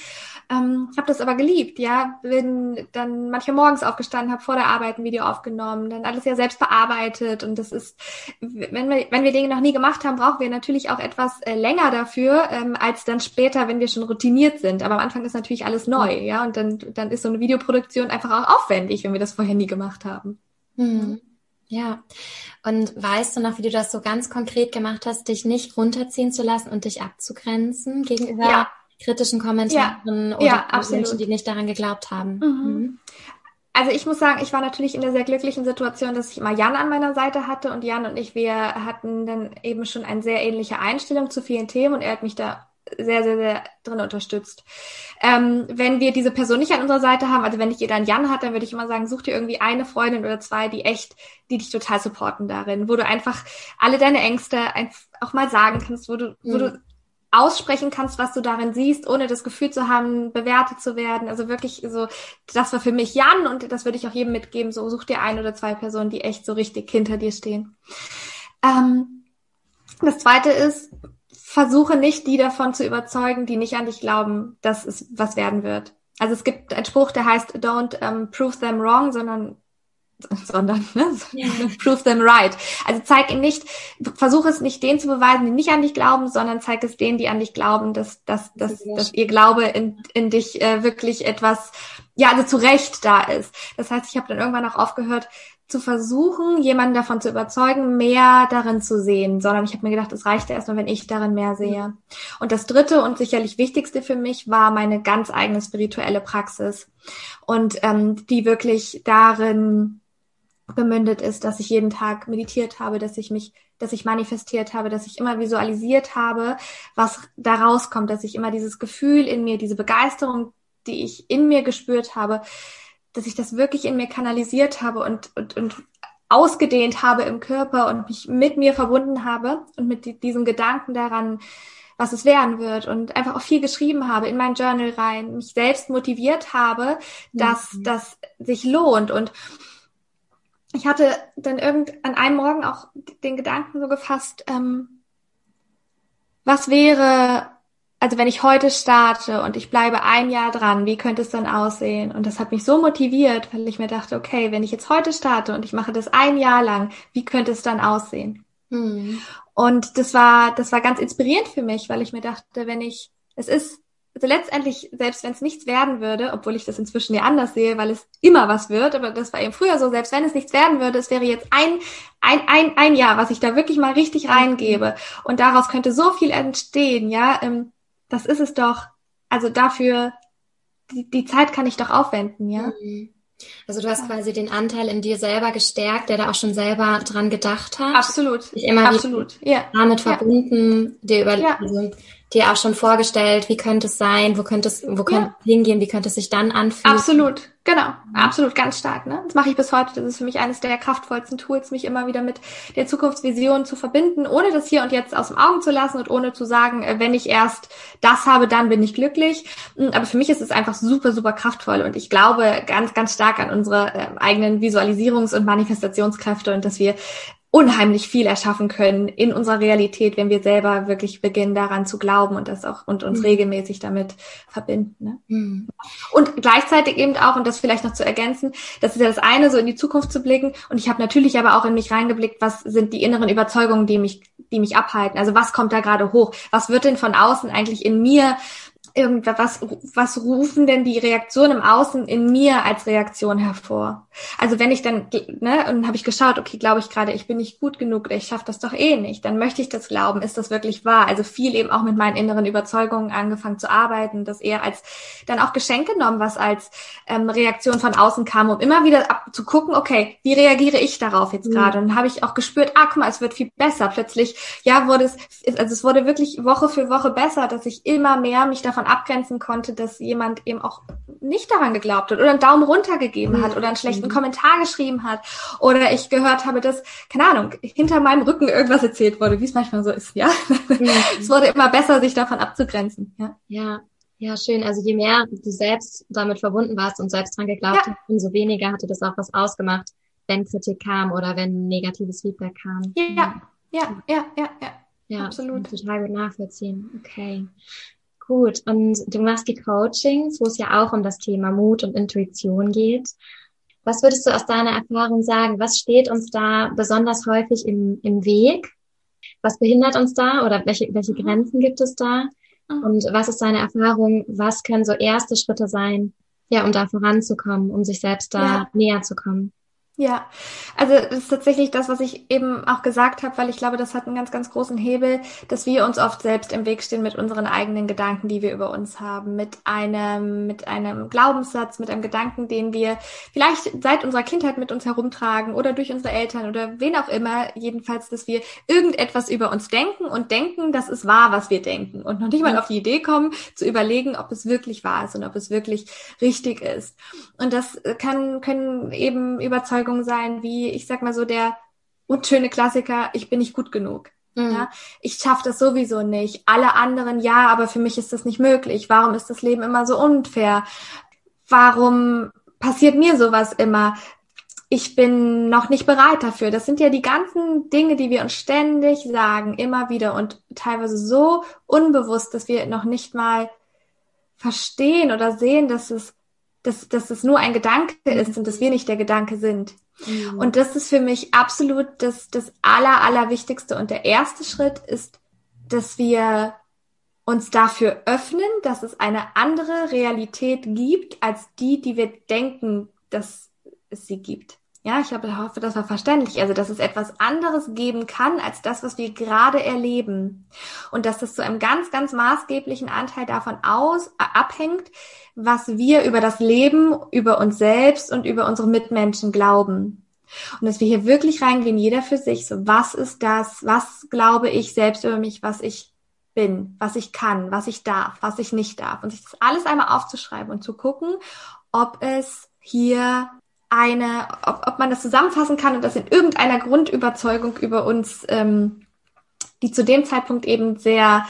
Ähm, habe das aber geliebt, ja. Bin dann manchmal morgens aufgestanden, habe vor der Arbeit ein Video aufgenommen, dann alles ja selbst bearbeitet. Und das ist, wenn wir, wenn wir Dinge noch nie gemacht haben, brauchen wir natürlich auch etwas äh, länger dafür, ähm, als dann später, wenn wir schon routiniert sind. Aber am Anfang ist natürlich alles neu, ja. Und dann, dann ist so eine Videoproduktion einfach auch aufwendig, wenn wir das vorher nie gemacht haben. Mhm. Ja, und weißt du noch, wie du das so ganz konkret gemacht hast, dich nicht runterziehen zu lassen und dich abzugrenzen gegenüber ja. kritischen Kommentaren ja. oder ja, Menschen, die nicht daran geglaubt haben? Mhm. Mhm. Also ich muss sagen, ich war natürlich in der sehr glücklichen Situation, dass ich immer Jan an meiner Seite hatte und Jan und ich, wir hatten dann eben schon eine sehr ähnliche Einstellung zu vielen Themen und er hat mich da sehr, sehr, sehr drin unterstützt. Ähm, wenn wir diese Person nicht an unserer Seite haben, also wenn ich ihr dann Jan hat, dann würde ich immer sagen, such dir irgendwie eine Freundin oder zwei, die echt, die dich total supporten darin, wo du einfach alle deine Ängste auch mal sagen kannst, wo du, mhm. wo du aussprechen kannst, was du darin siehst, ohne das Gefühl zu haben, bewertet zu werden. Also wirklich so, das war für mich Jan und das würde ich auch jedem mitgeben. So such dir ein oder zwei Personen, die echt so richtig hinter dir stehen. Ähm, das zweite ist, versuche nicht, die davon zu überzeugen, die nicht an dich glauben, dass es was werden wird. Also es gibt einen Spruch, der heißt Don't um, prove them wrong, sondern sondern ne? Yeah. prove them right. Also zeig ihnen nicht, versuche es nicht denen zu beweisen, die nicht an dich glauben, sondern zeig es denen, die an dich glauben, dass, dass, dass, dass ihr Glaube in, in dich äh, wirklich etwas, ja, also zu Recht da ist. Das heißt, ich habe dann irgendwann auch aufgehört, zu versuchen, jemanden davon zu überzeugen, mehr darin zu sehen, sondern ich habe mir gedacht, es reicht erstmal, wenn ich darin mehr sehe. Und das dritte und sicherlich wichtigste für mich war meine ganz eigene spirituelle Praxis und ähm, die wirklich darin bemündet ist, dass ich jeden Tag meditiert habe, dass ich mich, dass ich manifestiert habe, dass ich immer visualisiert habe, was da rauskommt, dass ich immer dieses Gefühl in mir, diese Begeisterung, die ich in mir gespürt habe, dass ich das wirklich in mir kanalisiert habe und, und, und ausgedehnt habe im Körper und mich mit mir verbunden habe und mit diesem Gedanken daran, was es werden wird und einfach auch viel geschrieben habe in mein Journal rein, mich selbst motiviert habe, dass mhm. das sich lohnt und ich hatte dann irgend an einem Morgen auch den Gedanken so gefasst, ähm, was wäre, also wenn ich heute starte und ich bleibe ein Jahr dran, wie könnte es dann aussehen? Und das hat mich so motiviert, weil ich mir dachte, okay, wenn ich jetzt heute starte und ich mache das ein Jahr lang, wie könnte es dann aussehen? Mhm. Und das war, das war ganz inspirierend für mich, weil ich mir dachte, wenn ich, es ist also letztendlich, selbst wenn es nichts werden würde, obwohl ich das inzwischen ja anders sehe, weil es immer was wird, aber das war eben früher so, selbst wenn es nichts werden würde, es wäre jetzt ein, ein, ein, ein Jahr, was ich da wirklich mal richtig mhm. reingebe und daraus könnte so viel entstehen, ja, ähm, das ist es doch, also dafür, die, die Zeit kann ich doch aufwenden, ja. Mhm. Also du hast quasi den Anteil in dir selber gestärkt, der da auch schon selber dran gedacht hat. Absolut. Dich immer Absolut. Ja. damit verbunden, ja. dir über, ja. also, dir auch schon vorgestellt, wie könnte es sein, wo könnte es, wo könnte es hingehen, wie könnte es sich dann anfühlen. Absolut, genau, absolut, ganz stark. Ne? Das mache ich bis heute. Das ist für mich eines der kraftvollsten Tools, mich immer wieder mit der Zukunftsvision zu verbinden, ohne das hier und jetzt aus dem Augen zu lassen und ohne zu sagen, äh, wenn ich erst das habe, dann bin ich glücklich. Mm, aber für mich ist es einfach super, super kraftvoll und ich glaube ganz, ganz stark an unsere äh, eigenen Visualisierungs- und Manifestationskräfte und dass wir unheimlich viel erschaffen können in unserer Realität, wenn wir selber wirklich beginnen, daran zu glauben und das auch und uns mhm. regelmäßig damit verbinden. Ne? Mhm. Und gleichzeitig eben auch, und das vielleicht noch zu ergänzen, das ist ja das eine, so in die Zukunft zu blicken. Und ich habe natürlich aber auch in mich reingeblickt, was sind die inneren Überzeugungen, die mich, die mich abhalten. Also was kommt da gerade hoch? Was wird denn von außen eigentlich in mir irgendwas, was, was rufen denn die Reaktionen im Außen in mir als Reaktion hervor? Also wenn ich dann, ne, und habe ich geschaut, okay, glaube ich gerade, ich bin nicht gut genug oder ich schaffe das doch eh nicht, dann möchte ich das glauben, ist das wirklich wahr? Also viel eben auch mit meinen inneren Überzeugungen angefangen zu arbeiten, das eher als dann auch Geschenk genommen, was als ähm, Reaktion von außen kam, um immer wieder ab, zu gucken, okay, wie reagiere ich darauf jetzt mhm. gerade? Und dann habe ich auch gespürt, ah, guck mal, es wird viel besser. Plötzlich, ja, wurde es, also es wurde wirklich Woche für Woche besser, dass ich immer mehr mich davon abgrenzen konnte, dass jemand eben auch nicht daran geglaubt hat oder einen Daumen runter gegeben hat oder einen schlechten mhm. Kommentar geschrieben hat oder ich gehört habe, dass, keine Ahnung, hinter meinem Rücken irgendwas erzählt wurde, wie es manchmal so ist, ja. Mhm. es wurde immer besser, sich davon abzugrenzen, ja. Ja. Ja, schön. Also je mehr du selbst damit verbunden warst und selbst dran geglaubt ja. hast, umso weniger hatte das auch was ausgemacht, wenn Kritik kam oder wenn negatives Feedback kam. Ja, ja, ja, ja, ja. Ja, absolut. Total gut nachvollziehen. Okay. Gut, und du machst die Coachings, wo es ja auch um das Thema Mut und Intuition geht. Was würdest du aus deiner Erfahrung sagen? Was steht uns da besonders häufig im, im Weg? Was behindert uns da oder welche, welche mhm. Grenzen gibt es da? Mhm. Und was ist deine Erfahrung? Was können so erste Schritte sein, ja, um da voranzukommen, um sich selbst da ja. näher zu kommen? Ja, also das ist tatsächlich das, was ich eben auch gesagt habe, weil ich glaube, das hat einen ganz, ganz großen Hebel, dass wir uns oft selbst im Weg stehen mit unseren eigenen Gedanken, die wir über uns haben, mit einem, mit einem Glaubenssatz, mit einem Gedanken, den wir vielleicht seit unserer Kindheit mit uns herumtragen oder durch unsere Eltern oder wen auch immer, jedenfalls, dass wir irgendetwas über uns denken und denken, das ist wahr, was wir denken und noch nicht mal auf die Idee kommen, zu überlegen, ob es wirklich wahr ist und ob es wirklich richtig ist. Und das kann, können eben überzeugen Überzeugungen sein, wie ich sag mal so der unschöne Klassiker, ich bin nicht gut genug. Mhm. Ja, ich schaffe das sowieso nicht. Alle anderen ja, aber für mich ist das nicht möglich. Warum ist das Leben immer so unfair? Warum passiert mir sowas immer? Ich bin noch nicht bereit dafür. Das sind ja die ganzen Dinge, die wir uns ständig sagen, immer wieder und teilweise so unbewusst, dass wir noch nicht mal verstehen oder sehen, dass es dass, dass es nur ein Gedanke ist und dass wir nicht der Gedanke sind. Mhm. Und das ist für mich absolut das, das aller, allerwichtigste. Und der erste Schritt ist, dass wir uns dafür öffnen, dass es eine andere Realität gibt als die, die wir denken, dass es sie gibt. Ja, ich hoffe, das war verständlich. Also, dass es etwas anderes geben kann als das, was wir gerade erleben. Und dass das zu einem ganz, ganz maßgeblichen Anteil davon aus, äh, abhängt, was wir über das Leben, über uns selbst und über unsere Mitmenschen glauben. Und dass wir hier wirklich reingehen, jeder für sich. So, was ist das? Was glaube ich selbst über mich, was ich bin, was ich kann, was ich darf, was ich nicht darf? Und sich das alles einmal aufzuschreiben und zu gucken, ob es hier eine, ob, ob man das zusammenfassen kann und das in irgendeiner Grundüberzeugung über uns, ähm, die zu dem Zeitpunkt eben sehr,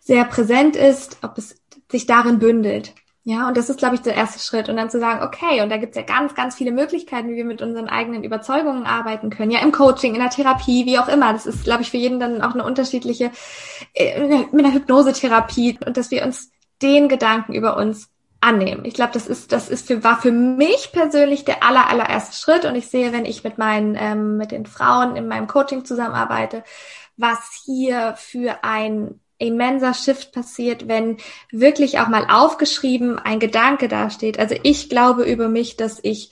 sehr präsent ist, ob es sich darin bündelt. Ja, und das ist, glaube ich, der erste Schritt. Und dann zu sagen, okay, und da gibt's ja ganz, ganz viele Möglichkeiten, wie wir mit unseren eigenen Überzeugungen arbeiten können. Ja, im Coaching, in der Therapie, wie auch immer. Das ist, glaube ich, für jeden dann auch eine unterschiedliche, äh, mit einer Hypnosetherapie. Und dass wir uns den Gedanken über uns annehmen. Ich glaube, das ist, das ist für, war für mich persönlich der aller, allererste Schritt. Und ich sehe, wenn ich mit meinen, ähm, mit den Frauen in meinem Coaching zusammenarbeite, was hier für ein immenser Shift passiert, wenn wirklich auch mal aufgeschrieben ein Gedanke dasteht. Also ich glaube über mich, dass ich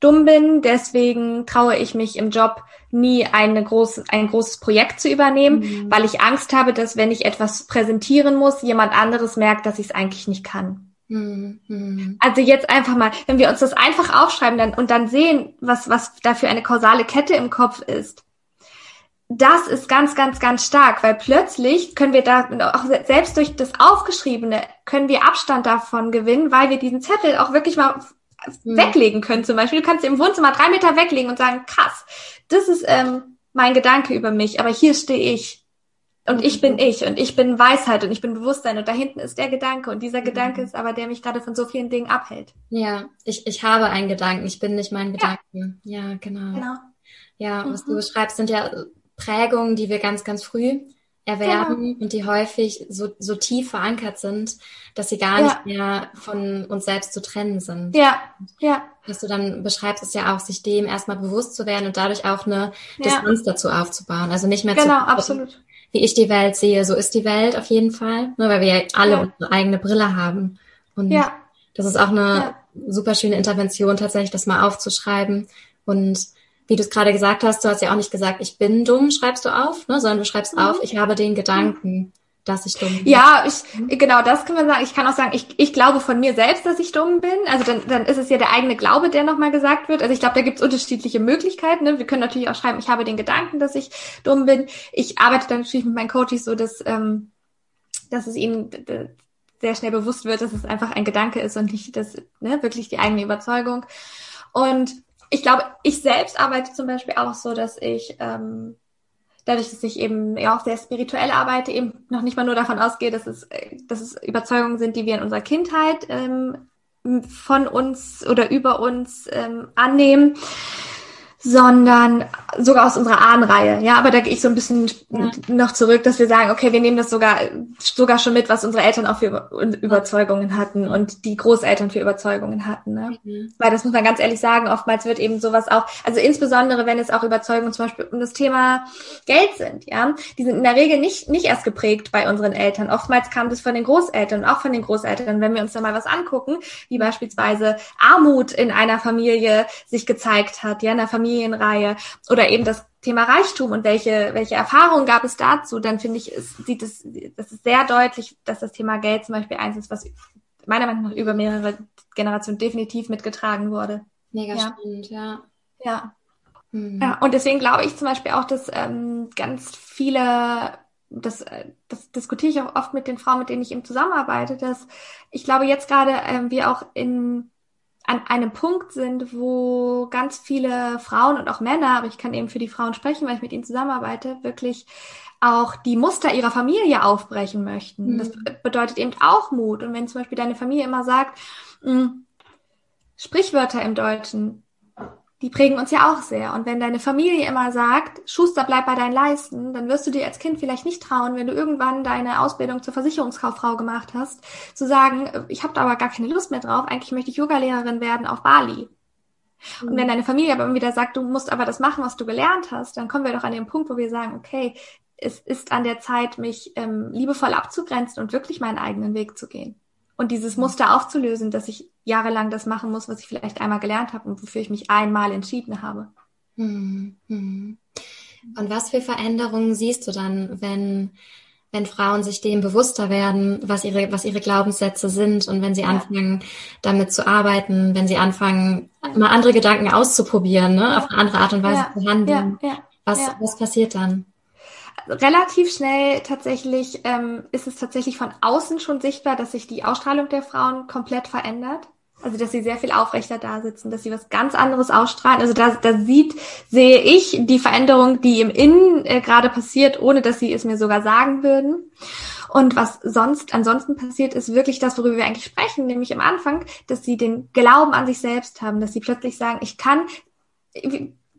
dumm bin, deswegen traue ich mich im Job nie eine große, ein großes Projekt zu übernehmen, mhm. weil ich Angst habe, dass wenn ich etwas präsentieren muss, jemand anderes merkt, dass ich es eigentlich nicht kann. Mhm. Also jetzt einfach mal, wenn wir uns das einfach aufschreiben dann, und dann sehen, was, was da für eine kausale Kette im Kopf ist, das ist ganz, ganz, ganz stark, weil plötzlich können wir da, auch selbst durch das Aufgeschriebene, können wir Abstand davon gewinnen, weil wir diesen Zettel auch wirklich mal mhm. weglegen können zum Beispiel. Du kannst im Wohnzimmer drei Meter weglegen und sagen, krass, das ist ähm, mein Gedanke über mich, aber hier stehe ich. Und ich bin ich und ich bin Weisheit und ich bin Bewusstsein und da hinten ist der Gedanke und dieser Gedanke mhm. ist aber der mich gerade von so vielen Dingen abhält. Ja, ich, ich habe einen Gedanken, ich bin nicht mein Gedanken. Ja, ja genau. genau. Ja, was mhm. du beschreibst, sind ja Prägungen, die wir ganz, ganz früh erwerben genau. und die häufig so, so tief verankert sind, dass sie gar ja. nicht mehr von uns selbst zu trennen sind. Ja, ja. Was du dann beschreibst, ist ja auch, sich dem erstmal bewusst zu werden und dadurch auch eine ja. Distanz dazu aufzubauen. Also nicht mehr genau, zu absolut. Wie ich die Welt sehe, so ist die Welt auf jeden Fall, ne, weil wir ja alle ja. unsere eigene Brille haben. Und ja. das ist auch eine super schöne Intervention, tatsächlich das mal aufzuschreiben und wie du es gerade gesagt hast, du hast ja auch nicht gesagt, ich bin dumm, schreibst du auf, ne, sondern du schreibst mhm. auf, ich habe den Gedanken, dass ich dumm bin. Ja, ich, genau, das können wir sagen. Ich kann auch sagen, ich, ich glaube von mir selbst, dass ich dumm bin. Also dann, dann ist es ja der eigene Glaube, der nochmal gesagt wird. Also ich glaube, da gibt es unterschiedliche Möglichkeiten. Ne? Wir können natürlich auch schreiben, ich habe den Gedanken, dass ich dumm bin. Ich arbeite dann natürlich mit meinen Coaches so, dass, ähm, dass es ihnen sehr schnell bewusst wird, dass es einfach ein Gedanke ist und nicht das, ne, wirklich die eigene Überzeugung. Und ich glaube, ich selbst arbeite zum Beispiel auch so, dass ich ähm, dadurch, dass ich eben ja auch sehr spirituell arbeite, eben noch nicht mal nur davon ausgehe, dass es, dass es Überzeugungen sind, die wir in unserer Kindheit ähm, von uns oder über uns ähm, annehmen, sondern sogar aus unserer Ahnenreihe. Ja, aber da gehe ich so ein bisschen ja. noch zurück, dass wir sagen, okay, wir nehmen das sogar, sogar schon mit, was unsere Eltern auch für Überzeugungen hatten und die Großeltern für Überzeugungen hatten. Ne? Mhm. Weil das muss man ganz ehrlich sagen, oftmals wird eben sowas auch, also insbesondere wenn es auch Überzeugungen zum Beispiel um das Thema Geld sind, ja, die sind in der Regel nicht, nicht erst geprägt bei unseren Eltern. Oftmals kam das von den Großeltern und auch von den Großeltern. Wenn wir uns da mal was angucken, wie beispielsweise Armut in einer Familie sich gezeigt hat, ja, in einer Familie Familienreihe oder eben das Thema Reichtum und welche, welche Erfahrungen gab es dazu, dann finde ich, es sieht es, das ist sehr deutlich, dass das Thema Geld zum Beispiel eins ist, was meiner Meinung nach über mehrere Generationen definitiv mitgetragen wurde. Mega ja. spannend, ja. Ja. Mhm. Ja, und deswegen glaube ich zum Beispiel auch, dass ähm, ganz viele, das, das diskutiere ich auch oft mit den Frauen, mit denen ich eben zusammenarbeite, dass ich glaube jetzt gerade ähm, wir auch in an einem Punkt sind, wo ganz viele Frauen und auch Männer, aber ich kann eben für die Frauen sprechen, weil ich mit ihnen zusammenarbeite, wirklich auch die Muster ihrer Familie aufbrechen möchten. Mhm. Das bedeutet eben auch Mut. Und wenn zum Beispiel deine Familie immer sagt, mh, hm, Sprichwörter im Deutschen, die prägen uns ja auch sehr. Und wenn deine Familie immer sagt, Schuster, bleib bei deinen Leisten, dann wirst du dir als Kind vielleicht nicht trauen, wenn du irgendwann deine Ausbildung zur Versicherungskauffrau gemacht hast, zu sagen, ich habe da aber gar keine Lust mehr drauf, eigentlich möchte ich Yogalehrerin werden auf Bali. Mhm. Und wenn deine Familie aber immer wieder sagt, du musst aber das machen, was du gelernt hast, dann kommen wir doch an den Punkt, wo wir sagen, okay, es ist an der Zeit, mich ähm, liebevoll abzugrenzen und wirklich meinen eigenen Weg zu gehen und dieses Muster aufzulösen, dass ich jahrelang das machen muss, was ich vielleicht einmal gelernt habe und wofür ich mich einmal entschieden habe. Hm, hm. Und was für Veränderungen siehst du dann, wenn, wenn Frauen sich dem bewusster werden, was ihre, was ihre Glaubenssätze sind und wenn sie ja. anfangen, damit zu arbeiten, wenn sie anfangen, mal andere Gedanken auszuprobieren, ne, ja. auf eine andere Art und Weise zu handeln? Was, was passiert dann? Relativ schnell tatsächlich ähm, ist es tatsächlich von außen schon sichtbar, dass sich die Ausstrahlung der Frauen komplett verändert. Also dass sie sehr viel aufrechter da sitzen, dass sie was ganz anderes ausstrahlen. Also da, da sieht, sehe ich die Veränderung, die im Innen äh, gerade passiert, ohne dass sie es mir sogar sagen würden. Und was sonst ansonsten passiert, ist wirklich das, worüber wir eigentlich sprechen, nämlich am Anfang, dass sie den Glauben an sich selbst haben, dass sie plötzlich sagen, ich kann,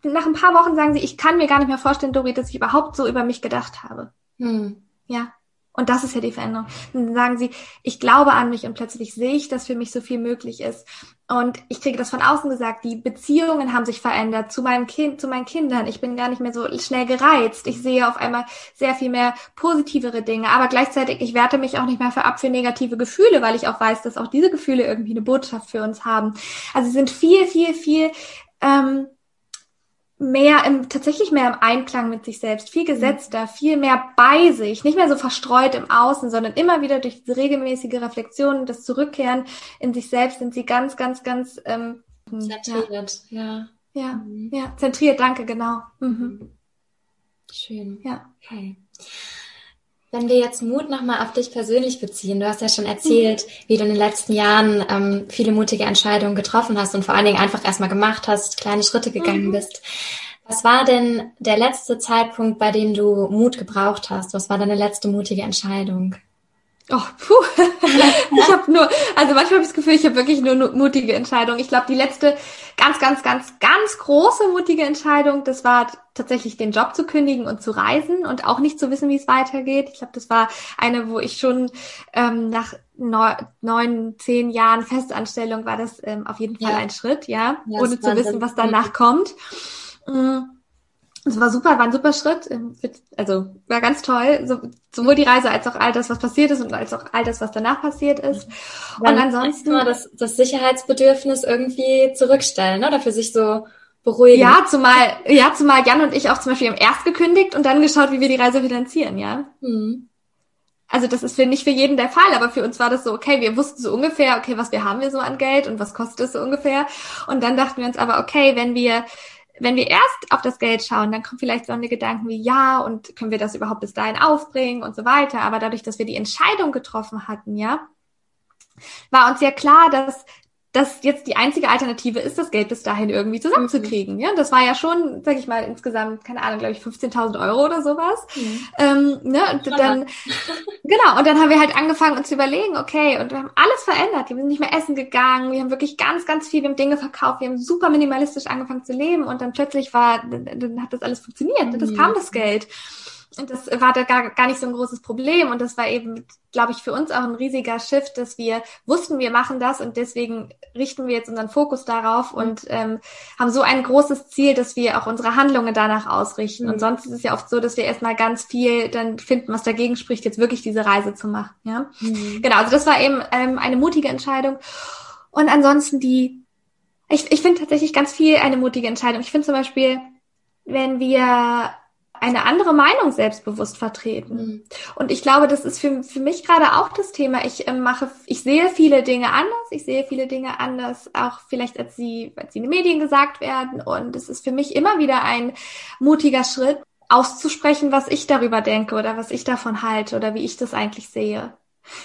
nach ein paar Wochen sagen sie, ich kann mir gar nicht mehr vorstellen, Dori, dass ich überhaupt so über mich gedacht habe. Hm. Ja. Und das ist ja die Veränderung. dann sagen sie, ich glaube an mich und plötzlich sehe ich, dass für mich so viel möglich ist. Und ich kriege das von außen gesagt, die Beziehungen haben sich verändert zu meinem Kind, zu meinen Kindern. Ich bin gar nicht mehr so schnell gereizt. Ich sehe auf einmal sehr viel mehr positivere Dinge. Aber gleichzeitig, ich werte mich auch nicht mehr für ab für negative Gefühle, weil ich auch weiß, dass auch diese Gefühle irgendwie eine Botschaft für uns haben. Also sie sind viel, viel, viel ähm, mehr im, tatsächlich mehr im Einklang mit sich selbst, viel gesetzter, viel mehr bei sich, nicht mehr so verstreut im Außen, sondern immer wieder durch diese regelmäßige Reflexion das Zurückkehren in sich selbst sind sie ganz, ganz, ganz ähm, zentriert, ja. Ja, ja, mhm. ja, zentriert, danke, genau. Mhm. Schön. Ja. Okay. Wenn wir jetzt Mut nochmal auf dich persönlich beziehen, du hast ja schon erzählt, mhm. wie du in den letzten Jahren ähm, viele mutige Entscheidungen getroffen hast und vor allen Dingen einfach erstmal gemacht hast, kleine Schritte gegangen mhm. bist. Was war denn der letzte Zeitpunkt, bei dem du Mut gebraucht hast? Was war deine letzte mutige Entscheidung? Oh, puh. ich habe nur, also manchmal habe ich das Gefühl, ich habe wirklich nur mutige Entscheidungen. Ich glaube, die letzte ganz, ganz, ganz, ganz große mutige Entscheidung, das war tatsächlich den Job zu kündigen und zu reisen und auch nicht zu wissen, wie es weitergeht. Ich glaube, das war eine, wo ich schon ähm, nach neun, zehn Jahren Festanstellung war das ähm, auf jeden Fall ja. ein Schritt, ja, ja ohne zu wissen, was danach kommt. Mhm. Es war super, war ein super Schritt. Ähm, also war ganz toll. So, sowohl die Reise als auch all das, was passiert ist und als auch all das, was danach passiert ist. Dann und ansonsten. Mal das, das Sicherheitsbedürfnis irgendwie zurückstellen, oder? Für sich so beruhigen. Ja, zumal, ja, zumal Jan und ich auch zum Beispiel haben erst gekündigt und dann geschaut, wie wir die Reise finanzieren, ja. Mhm. Also das ist für nicht für jeden der Fall, aber für uns war das so, okay, wir wussten so ungefähr, okay, was wir haben wir so an Geld und was kostet es so ungefähr. Und dann dachten wir uns aber, okay, wenn wir wenn wir erst auf das Geld schauen, dann kommen vielleicht so eine Gedanken wie, ja, und können wir das überhaupt bis dahin aufbringen und so weiter. Aber dadurch, dass wir die Entscheidung getroffen hatten, ja, war uns ja klar, dass dass jetzt die einzige Alternative ist, das Geld bis dahin irgendwie zusammenzukriegen. Mhm. Ja, das war ja schon, sag ich mal, insgesamt, keine Ahnung, glaube ich, 15.000 Euro oder sowas. Mhm. Ähm, ne, und dann, genau, und dann haben wir halt angefangen, uns zu überlegen, okay, und wir haben alles verändert. Wir sind nicht mehr essen gegangen, wir haben wirklich ganz, ganz viel, wir haben Dinge verkauft, wir haben super minimalistisch angefangen zu leben und dann plötzlich war, dann hat das alles funktioniert, mhm. das kam das Geld. Und das war da gar, gar nicht so ein großes Problem. Und das war eben, glaube ich, für uns auch ein riesiger Shift, dass wir wussten, wir machen das und deswegen richten wir jetzt unseren Fokus darauf mhm. und ähm, haben so ein großes Ziel, dass wir auch unsere Handlungen danach ausrichten. Mhm. Und sonst ist es ja oft so, dass wir erstmal ganz viel dann finden, was dagegen spricht, jetzt wirklich diese Reise zu machen. Ja, mhm. genau. Also das war eben ähm, eine mutige Entscheidung. Und ansonsten die, ich, ich finde tatsächlich ganz viel eine mutige Entscheidung. Ich finde zum Beispiel, wenn wir eine andere Meinung selbstbewusst vertreten. Mhm. Und ich glaube, das ist für, für mich gerade auch das Thema. Ich äh, mache, ich sehe viele Dinge anders. Ich sehe viele Dinge anders, auch vielleicht als sie, als sie in den Medien gesagt werden. Und es ist für mich immer wieder ein mutiger Schritt, auszusprechen, was ich darüber denke oder was ich davon halte oder wie ich das eigentlich sehe.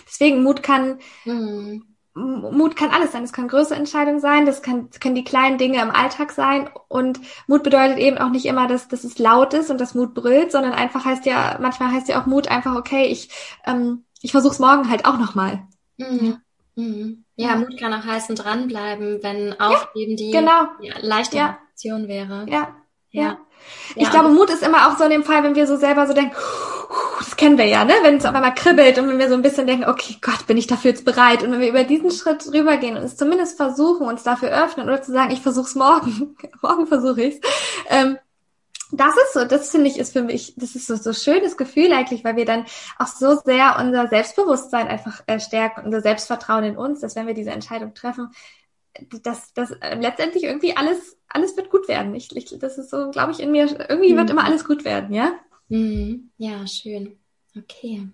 Deswegen Mut kann, mhm Mut kann alles sein. Es kann größere Entscheidungen sein, das kann, können die kleinen Dinge im Alltag sein. Und Mut bedeutet eben auch nicht immer, dass, dass es laut ist und dass Mut brüllt, sondern einfach heißt ja, manchmal heißt ja auch Mut einfach, okay, ich, ähm, ich versuch's morgen halt auch nochmal. Mhm. Mhm. Ja, Mut kann auch heißen dranbleiben, wenn Aufgeben ja, die genau. leichte ja. Option wäre. Ja. ja. ja. Ich glaube, Mut ist immer auch so in dem Fall, wenn wir so selber so denken, das kennen wir ja, ne? Wenn es auf einmal kribbelt und wenn wir so ein bisschen denken, okay, Gott, bin ich dafür jetzt bereit? Und wenn wir über diesen Schritt rübergehen und es zumindest versuchen, uns dafür öffnen oder zu sagen, ich versuch's morgen, morgen versuche ich's. Ähm, das ist so, das finde ich ist für mich, das ist so so schönes Gefühl eigentlich, weil wir dann auch so sehr unser Selbstbewusstsein einfach äh, stärken, unser Selbstvertrauen in uns, dass wenn wir diese Entscheidung treffen, dass, dass äh, letztendlich irgendwie alles, alles wird gut werden. Ich, ich, das ist so, glaube ich, in mir, irgendwie mhm. wird immer alles gut werden, ja? Mhm. Ja, schön. Okay.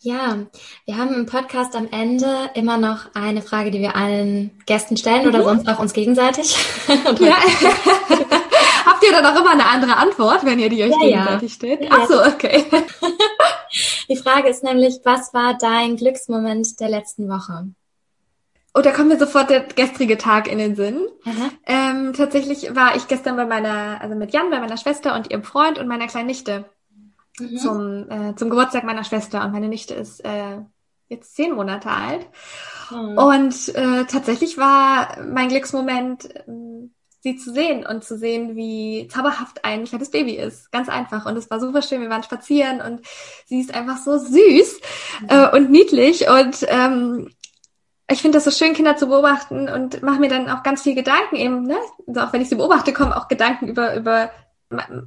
Ja, wir haben im Podcast am Ende immer noch eine Frage, die wir allen Gästen stellen mhm. oder sonst auch uns gegenseitig. ja. Habt ihr dann auch immer eine andere Antwort, wenn ihr die euch ja, gegenseitig ja. stellt? Ach so, okay. Die Frage ist nämlich, was war dein Glücksmoment der letzten Woche? Oh, da kommt mir sofort der gestrige Tag in den Sinn. Ähm, tatsächlich war ich gestern bei meiner, also mit Jan, bei meiner Schwester und ihrem Freund und meiner kleinen Nichte mhm. zum, äh, zum Geburtstag meiner Schwester. Und meine Nichte ist äh, jetzt zehn Monate alt. Mhm. Und äh, tatsächlich war mein Glücksmoment, äh, sie zu sehen und zu sehen, wie zauberhaft ein kleines Baby ist. Ganz einfach. Und es war super schön. Wir waren spazieren und sie ist einfach so süß äh, und niedlich. Und ähm, ich finde das so schön, Kinder zu beobachten und mache mir dann auch ganz viel Gedanken eben, ne? Also auch wenn ich sie beobachte, kommen auch Gedanken über, über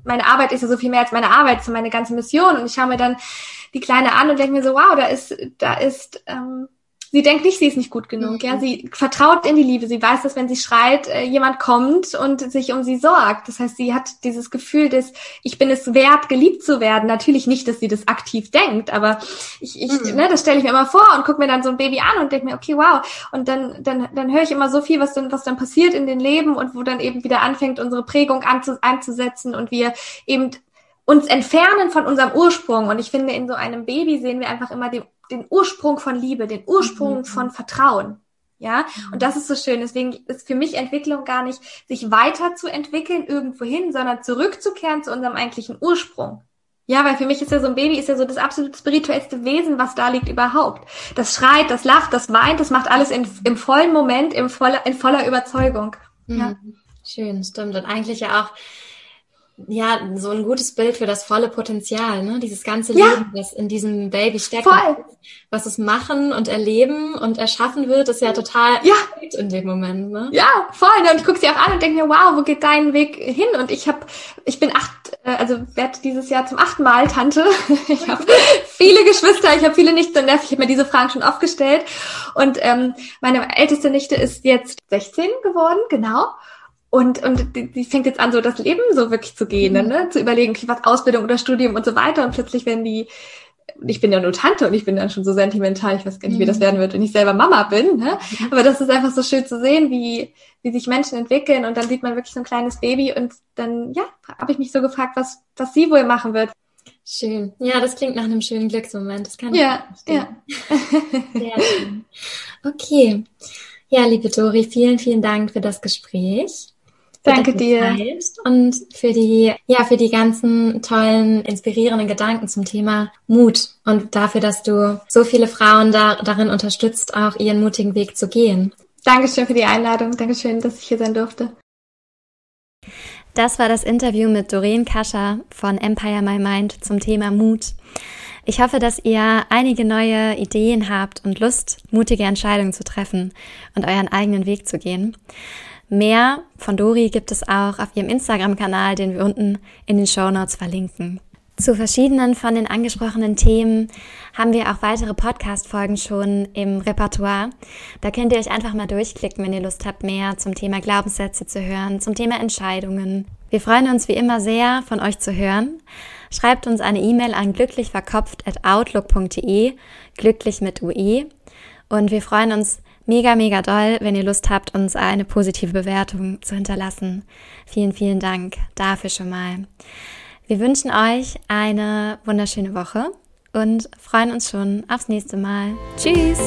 meine Arbeit ist ja so viel mehr als meine Arbeit, so meine ganze Mission. Und ich schaue mir dann die Kleine an und denke mir so, wow, da ist, da ist ähm, sie denkt nicht, sie ist nicht gut genug. Mhm. Ja, sie vertraut in die Liebe. Sie weiß, dass wenn sie schreit, äh, jemand kommt und sich um sie sorgt. Das heißt, sie hat dieses Gefühl des, ich bin es wert, geliebt zu werden. Natürlich nicht, dass sie das aktiv denkt, aber ich, ich mhm. ne, das stelle ich mir immer vor und gucke mir dann so ein Baby an und denke mir, okay, wow. Und dann, dann, dann höre ich immer so viel, was dann, was dann passiert in den Leben und wo dann eben wieder anfängt, unsere Prägung anzu, einzusetzen und wir eben uns entfernen von unserem Ursprung. Und ich finde, in so einem Baby sehen wir einfach immer den, den Ursprung von Liebe, den Ursprung mhm. von Vertrauen. Ja, mhm. und das ist so schön. Deswegen ist für mich Entwicklung gar nicht, sich weiterzuentwickeln irgendwohin, sondern zurückzukehren zu unserem eigentlichen Ursprung. Ja, weil für mich ist ja so ein Baby ist ja so das absolut spirituellste Wesen, was da liegt überhaupt. Das schreit, das lacht, das weint, das macht alles in, im vollen Moment, im voller, in voller Überzeugung. Ja. Mhm. Schön, stimmt. Und eigentlich ja auch ja, so ein gutes Bild für das volle Potenzial, ne? Dieses ganze ja. Leben, das in diesem Baby steckt. Voll. Was es machen und erleben und erschaffen wird, ist ja total ja. in dem Moment, ne? Ja, voll. Und ich gucke sie auch an und denke mir, wow, wo geht dein Weg hin? Und ich habe, ich bin acht, äh, also werde dieses Jahr zum achten Mal Tante. Ich habe viele Geschwister, ich habe viele Nichten und Neffen. Ich habe mir diese Fragen schon oft gestellt. Und ähm, meine älteste Nichte ist jetzt 16 geworden, genau. Und, und die, die fängt jetzt an, so das Leben so wirklich zu gehen, mhm. ne? zu überlegen, okay, was Ausbildung oder Studium und so weiter. Und plötzlich werden die, ich bin ja nur Tante und ich bin dann schon so sentimental, ich weiß gar nicht, wie das mhm. werden wird, wenn ich selber Mama bin. Ne? Mhm. Aber das ist einfach so schön zu sehen, wie, wie sich Menschen entwickeln und dann sieht man wirklich so ein kleines Baby und dann, ja, habe ich mich so gefragt, was, was sie wohl machen wird. Schön. Ja, das klingt nach einem schönen Glücksmoment. Das kann ja, ich ja. Sehr schön. Okay. Ja, liebe Dori, vielen, vielen Dank für das Gespräch. Danke dir. Und für die, ja, für die ganzen tollen, inspirierenden Gedanken zum Thema Mut und dafür, dass du so viele Frauen da, darin unterstützt, auch ihren mutigen Weg zu gehen. Dankeschön für die Einladung. Dankeschön, dass ich hier sein durfte. Das war das Interview mit Doreen Kascher von Empire My Mind zum Thema Mut. Ich hoffe, dass ihr einige neue Ideen habt und Lust, mutige Entscheidungen zu treffen und euren eigenen Weg zu gehen. Mehr von Dori gibt es auch auf ihrem Instagram-Kanal, den wir unten in den Show Notes verlinken. Zu verschiedenen von den angesprochenen Themen haben wir auch weitere Podcast-Folgen schon im Repertoire. Da könnt ihr euch einfach mal durchklicken, wenn ihr Lust habt, mehr zum Thema Glaubenssätze zu hören, zum Thema Entscheidungen. Wir freuen uns wie immer sehr, von euch zu hören. Schreibt uns eine E-Mail an glücklichverkopft.outlook.de, glücklich mit UE. Und wir freuen uns mega, mega doll, wenn ihr Lust habt, uns eine positive Bewertung zu hinterlassen. Vielen, vielen Dank dafür schon mal. Wir wünschen euch eine wunderschöne Woche und freuen uns schon aufs nächste Mal. Tschüss!